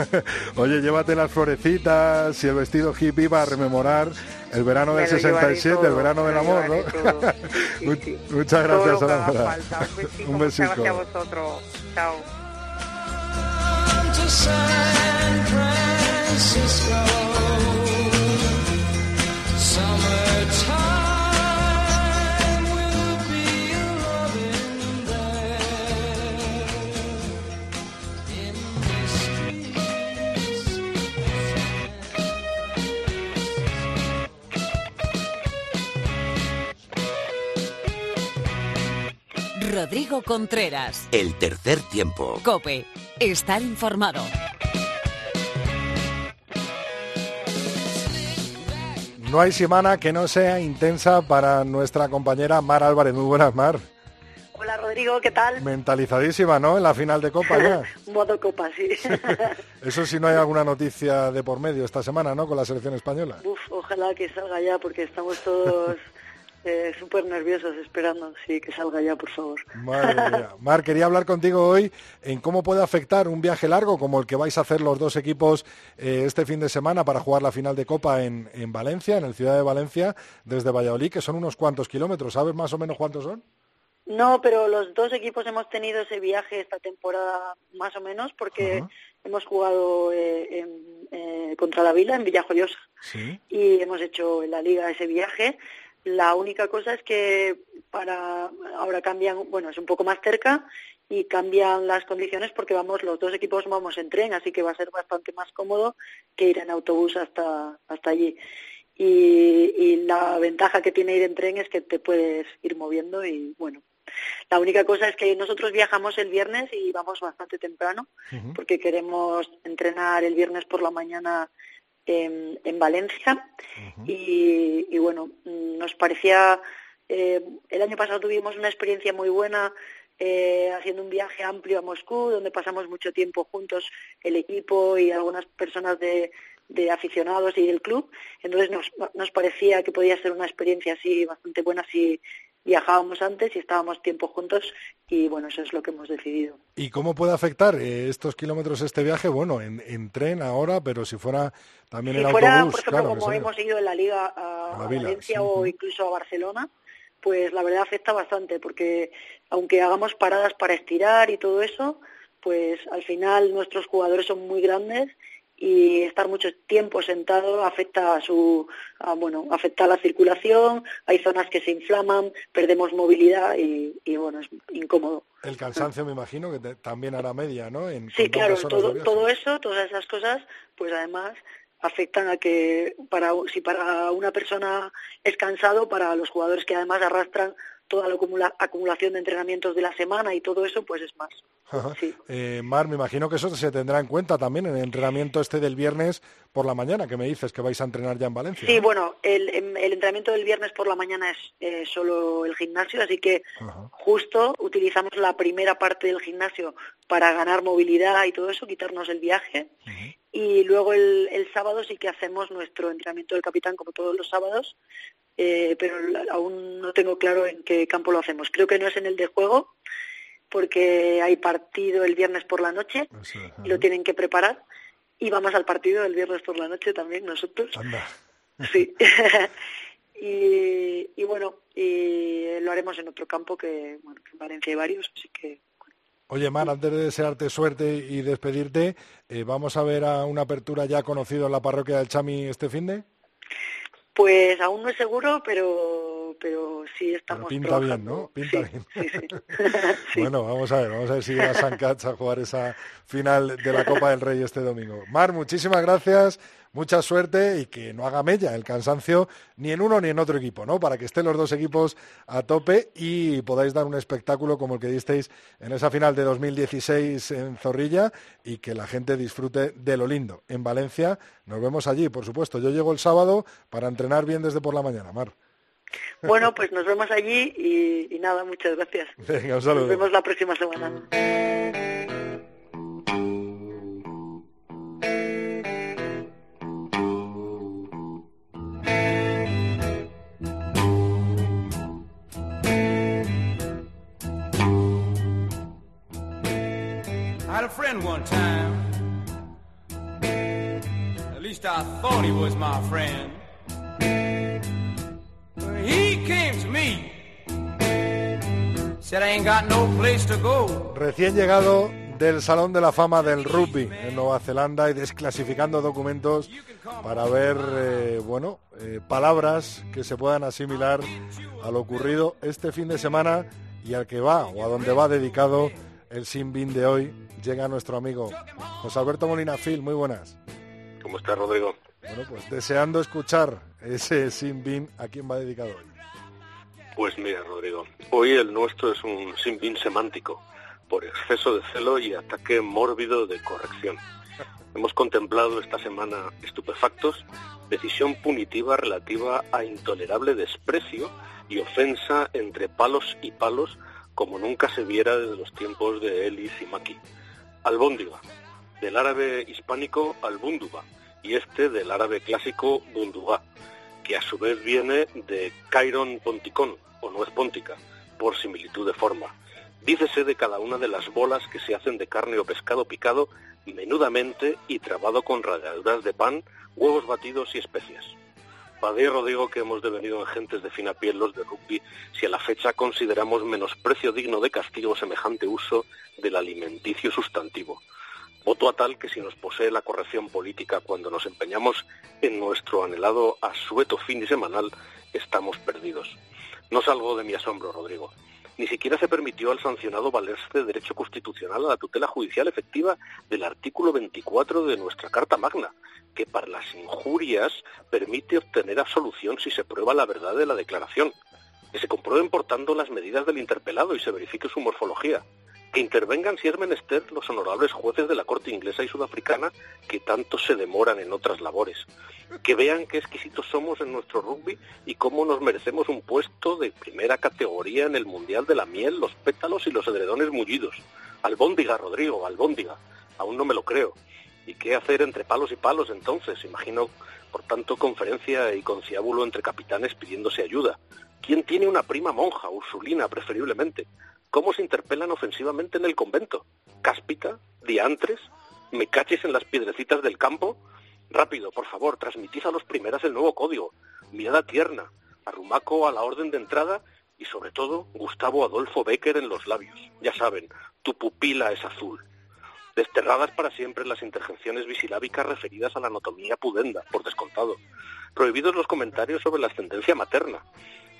S1: Oye, llévate las florecitas y el vestido hippie para rememorar el verano del
S12: Me lo llevaré
S1: 67, el verano del amor, ¿no?
S12: Sí, sí.
S1: Muchas
S12: Todo
S1: gracias,
S12: lo que haga
S1: Alhambra.
S12: falta. Un muchas gracias a vosotros. Chao.
S5: Rodrigo Contreras.
S6: El tercer tiempo.
S5: Cope. Estar informado.
S1: No hay semana que no sea intensa para nuestra compañera Mar Álvarez. Muy buenas, Mar.
S13: Hola Rodrigo, ¿qué tal?
S1: Mentalizadísima, ¿no? En la final de Copa ya.
S13: Modo copa, sí.
S1: Eso si no hay alguna noticia de por medio esta semana, ¿no? Con la selección española.
S13: Uf, ojalá que salga ya porque estamos todos eh, súper nerviosos esperando. Sí, que salga ya, por favor.
S1: Madre mía. Mar, quería hablar contigo hoy en cómo puede afectar un viaje largo como el que vais a hacer los dos equipos eh, este fin de semana para jugar la final de Copa en, en Valencia, en el Ciudad de Valencia, desde Valladolid, que son unos cuantos kilómetros. ¿Sabes más o menos cuántos son?
S13: No, pero los dos equipos hemos tenido ese viaje esta temporada más o menos porque hemos jugado eh, en- eh, contra la Vila en Villajoyosa
S1: Sí.
S13: y hemos hecho en la liga ese viaje. La única cosa es que para ahora cambian, bueno, es un poco más cerca y cambian las condiciones porque vamos los dos equipos vamos en tren, así que va a ser bastante más cómodo que ir en autobús hasta hasta allí. Y, y la ventaja que tiene ir en tren es que te puedes ir moviendo y bueno. La única cosa es que nosotros viajamos el viernes y vamos bastante temprano porque queremos entrenar el viernes por la mañana en, en Valencia y, y bueno, mm, nos parecía, eh, el año pasado tuvimos una experiencia muy buena eh, haciendo un viaje amplio a Moscú, donde pasamos mucho tiempo juntos el equipo y algunas personas de, de aficionados y del club. Entonces nos, nos parecía que podía ser una experiencia así bastante buena si viajábamos antes y estábamos tiempo juntos y bueno, eso es lo que hemos decidido.
S1: ¿Y cómo puede afectar eh, estos kilómetros este viaje? Bueno, en, en tren ahora, pero si fuera también
S13: Si
S1: en
S13: fuera,
S1: autobús,
S13: por ejemplo,
S1: claro.
S13: como hemos ido en la liga a,
S1: A la
S13: a
S1: Vila,
S13: Valencia
S1: sí,
S13: o incluso a Barcelona, pues la verdad afecta bastante, porque aunque hagamos paradas para estirar y todo eso, pues al final nuestros jugadores son muy grandes y estar mucho tiempo sentado afecta a su a, bueno afecta a la circulación hay zonas que se inflaman perdemos movilidad y, y, bueno es incómodo
S1: El cansancio, me imagino, que te- también hará media, ¿no? En,
S13: Sí, claro, todo, todo eso, todas esas cosas, pues además afectan a que para si para una persona es cansado, para los jugadores que además arrastran toda la acumula- acumulación de entrenamientos de la semana y todo eso, pues es más.
S1: Ajá. Eh, Mar, me imagino que eso se tendrá en cuenta también en el entrenamiento este del viernes por la mañana, que me dices que vais a entrenar ya en Valencia.
S13: Sí,
S1: ¿no?
S13: bueno, el, em, el entrenamiento del viernes por la mañana es eh, solo el gimnasio, así que justo utilizamos la primera parte del gimnasio para ganar movilidad y todo eso, quitarnos el viaje. Y luego el, el sábado sí que hacemos nuestro entrenamiento del capitán, como todos los sábados, eh, pero aún no tengo claro en qué campo lo hacemos. Creo que no es en el de juego, porque hay partido el viernes por la noche y lo tienen que preparar. Y vamos al partido el viernes por la noche también nosotros.
S1: Anda.
S13: Sí. y, y bueno, y lo haremos en otro campo que, bueno, que en Valencia hay varios, así que
S1: Oye, Mar, antes de desearte suerte y despedirte, eh, ¿vamos a ver a una apertura ya conocido en la parroquia del Chami este fin de?
S13: Pues aún no es seguro, pero pero sí estamos
S1: Pero pinta
S13: trabajando.
S1: bien, ¿no? Pinta
S13: Sí,
S1: bien.
S13: sí, sí.
S1: Bueno, vamos a ver, vamos a ver si llega San Cats a jugar esa final de la Copa del Rey este domingo. Mar, muchísimas gracias, mucha suerte y que no haga mella el cansancio ni en uno ni en otro equipo, ¿no? Para que estén los dos equipos a tope y podáis dar un espectáculo como el que disteis en esa final de 2016 en Zorrilla y que la gente disfrute de lo lindo. En Valencia nos vemos allí, por supuesto. Yo llego el sábado para entrenar bien desde por la mañana, Mar.
S13: Bueno, pues nos vemos allí y, y nada, muchas gracias.
S1: Venga, un saludo.
S13: Nos vemos la próxima semana.
S14: I had a friend one time. At least I thought he was my friend.
S1: Recién llegado del Salón de la Fama del Rugby en Nueva Zelanda y desclasificando documentos para ver, eh, bueno, eh, palabras que se puedan asimilar a lo ocurrido este fin de semana y al que va o a donde va dedicado el Sin Bin de hoy. Llega nuestro amigo José Alberto Molina Phil, muy buenas.
S15: ¿Cómo estás, Rodrigo?
S1: Bueno, pues deseando escuchar ese Sin Bin, ¿a quién va dedicado hoy?
S15: Pues mira, Rodrigo, hoy el nuestro es un sinbin semántico, por exceso de celo y ataque mórbido de corrección. Hemos contemplado esta semana estupefactos, decisión punitiva relativa a intolerable desprecio y ofensa entre palos y palos como nunca se viera desde los tiempos de Elis y Maki. Albóndiga, del árabe hispánico albúnduba, y este del árabe clásico bundugá, que a su vez viene de Cairon ponticón, o nuez póntica, por similitud de forma. Dícese de cada una de las bolas que se hacen de carne o pescado picado menudamente y trabado con ralladuras de pan, huevos batidos y especias. Padre Rodrigo que hemos devenido en gentes de fina piel los de rugby si a la fecha consideramos menosprecio digno de castigo semejante uso del alimenticio sustantivo. Voto a tal que si nos posee la corrección política cuando nos empeñamos en nuestro anhelado asueto fin de semanal, estamos perdidos. No salgo de mi asombro, Rodrigo. Ni siquiera se permitió al sancionado valerse de derecho constitucional a la tutela judicial efectiva del artículo 24 de nuestra Carta Magna, que para las injurias permite obtener absolución si se prueba la verdad de la declaración. Que se comprueben, por tanto, las medidas del interpelado y se verifique su morfología. Que intervengan si es menester los honorables jueces de la Corte inglesa y sudafricana que tanto se demoran en otras labores. Que vean qué exquisitos somos en nuestro rugby y cómo nos merecemos un puesto de primera categoría en el Mundial de la Miel, los pétalos y los edredones mullidos. Albóndiga, Rodrigo, albóndiga. Aún no me lo creo. ¿Y qué hacer entre palos y palos entonces? Imagino, por tanto, conferencia y conciliábulo entre capitanes pidiéndose ayuda. ¿Quién tiene una prima monja, Ursulina preferiblemente? ¿Cómo se interpelan ofensivamente en el convento? ¿Cáspita? ¿Diantres? ¿Me caches en las piedrecitas del campo? Rápido, por favor, transmitid a los primeras el nuevo código. Mirada tierna, arrumaco a la orden de entrada y sobre todo Gustavo Adolfo Becker en los labios. Ya saben, tu pupila es azul. Desterradas para siempre las interjecciones bisilábicas referidas a la anatomía pudenda, por descontado. Prohibidos los comentarios sobre la ascendencia materna.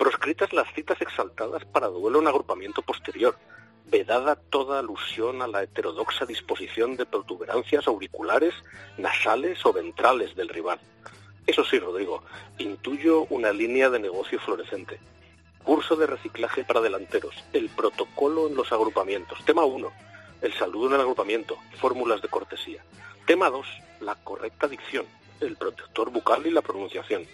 S15: Proscritas las citas exaltadas para duelo en agrupamiento posterior. Vedada toda alusión a la heterodoxa disposición de protuberancias auriculares, nasales o ventrales del rival. Eso sí, Rodrigo, intuyo una línea de negocio florecente. Curso de reciclaje para delanteros. El protocolo en los agrupamientos. Tema 1. El saludo en el agrupamiento. Fórmulas de cortesía. Tema 2. La correcta dicción. El protector bucal y la pronunciación.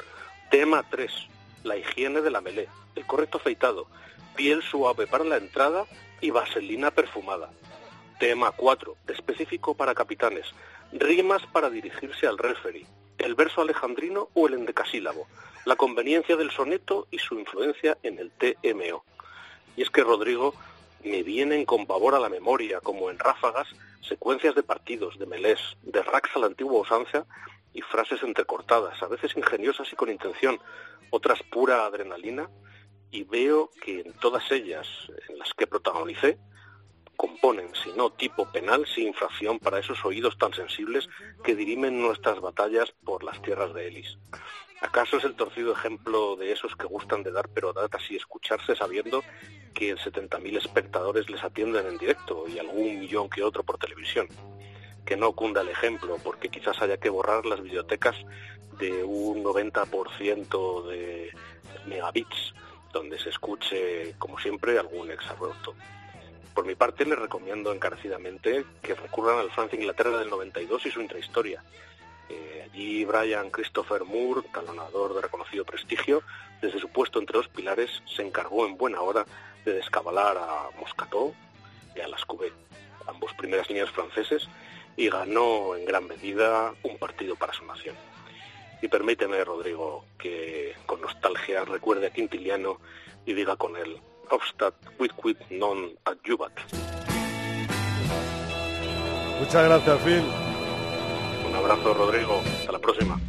S15: Tema 3. La higiene de la melé. El correcto afeitado. Piel suave para la entrada y vaselina perfumada. Tema 4. Específico para capitanes. Rimas para dirigirse al referee. El verso alejandrino o el endecasílabo. La conveniencia del soneto y su influencia en el TMO. Y es que, Rodrigo, me vienen con pavor a la memoria, como en ráfagas, secuencias de partidos, de melés, de racks a la antigua usanza y frases entrecortadas, a veces ingeniosas y con intención, otras pura adrenalina, y veo que en todas ellas, en las que protagonicé, componen, si no tipo penal, si infracción para esos oídos tan sensibles que dirimen nuestras batallas por las tierras de Elis. ¿Acaso es el torcido ejemplo de esos que gustan de dar peroratas y escucharse sabiendo que 70.000 espectadores les atienden en directo y algún millón que otro por televisión? Que no cunda el ejemplo, porque quizás haya que borrar las bibliotecas de un 90% de megabits, donde se escuche, como siempre, algún exabrupto. Por mi parte, les recomiendo encarecidamente que recurran al Francia Inglaterra del 92 y su intrahistoria, eh, allí Brian Christopher Moore, talonador de reconocido prestigio, desde su puesto entre dos pilares, se encargó en buena hora de descabalar a Moscato y a Lascouvet, ambos primeras líneas franceses, y ganó en gran medida un partido para su nación. Y permíteme, Rodrigo, que con nostalgia recuerde a Quintiliano y diga con él, obstat quid quid non adjuvat.
S1: Muchas gracias, Phil.
S15: Un abrazo, Rodrigo. Hasta la próxima.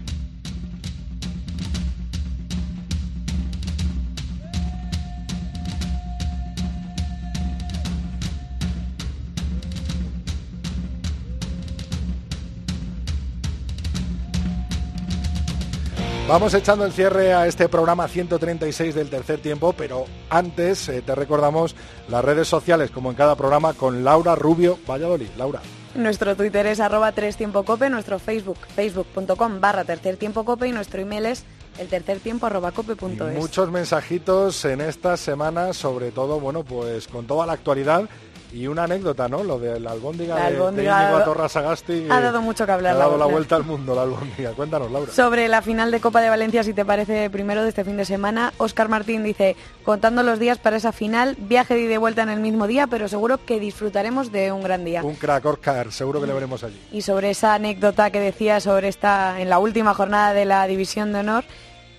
S1: Vamos echando el cierre a este programa 136 del tercer tiempo, pero antes eh, te recordamos las redes sociales, como en cada programa, con Laura Rubio Valladolid. Laura.
S2: Nuestro Twitter es arroba tres tiempo cope, nuestro Facebook, facebook.com barra tercer tiempo cope y nuestro email es el tercer tiempo arroba cope punto es.
S1: Muchos mensajitos en estas semanas, sobre todo, bueno, pues con toda la actualidad y una anécdota, ¿no? Lo de la albóndiga,
S2: La
S1: de- de,
S2: albóndiga
S1: Íñigo
S2: ha-
S1: Torra Sagasti.
S2: ha dado mucho que hablar,
S1: Ha dado la vuelta al mundo la albóndiga. Cuéntanos, Laura.
S2: Sobre la final de Copa de Valencia, si te parece, primero de este fin de semana, Óscar Martín dice, contando los días para esa final, viaje de ida y vuelta en el mismo día, pero seguro que disfrutaremos de un gran día.
S1: Un crack, Oscar, seguro que le veremos allí.
S2: Y sobre esa anécdota que decía sobre esta, en la última jornada de la División de Honor,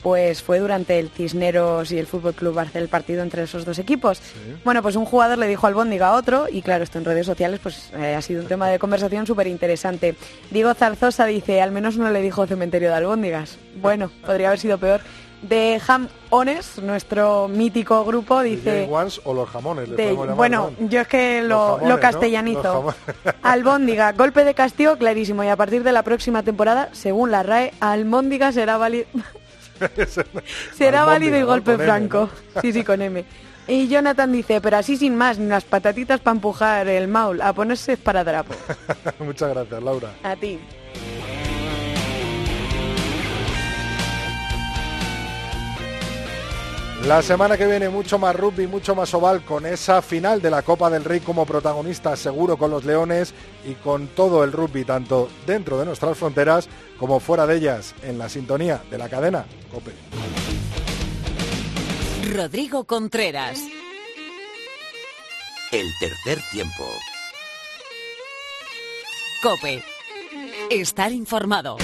S2: pues fue durante el Cisneros y el Fútbol Club Barcelona, el partido entre esos dos equipos. Bueno, pues un jugador le dijo al Bóndiga a otro, y claro, esto en redes sociales pues eh, ha sido un tema de conversación súper interesante. Diego Zarzosa dice, al menos no le dijo cementerio de albóndigas. Bueno, podría haber sido peor. De Ham Ones, nuestro mítico grupo, dice...
S1: Ones o los jamones. le
S2: de-
S1: llamar,
S2: bueno,
S1: ¿no?
S2: yo es que lo,
S1: jamones,
S2: castellanizo. Albóndiga, golpe de castigo clarísimo y a partir de la próxima temporada, según la RAE, Albóndiga será válido será válido y
S1: ¿no?
S2: golpe
S1: M,
S2: franco. Sí, sí, con M. Y Jonathan dice, pero así sin más, ni las patatitas para empujar el maul, a ponerse para trapo.
S1: Muchas gracias, Laura.
S2: A ti.
S1: La semana que viene mucho más rugby, mucho más oval con esa final de la Copa del Rey como protagonista seguro con los Leones y con todo el rugby tanto dentro de nuestras fronteras como fuera de ellas en la sintonía de la cadena Cope.
S5: Rodrigo Contreras.
S6: El tercer tiempo.
S5: Cope. Estar informado.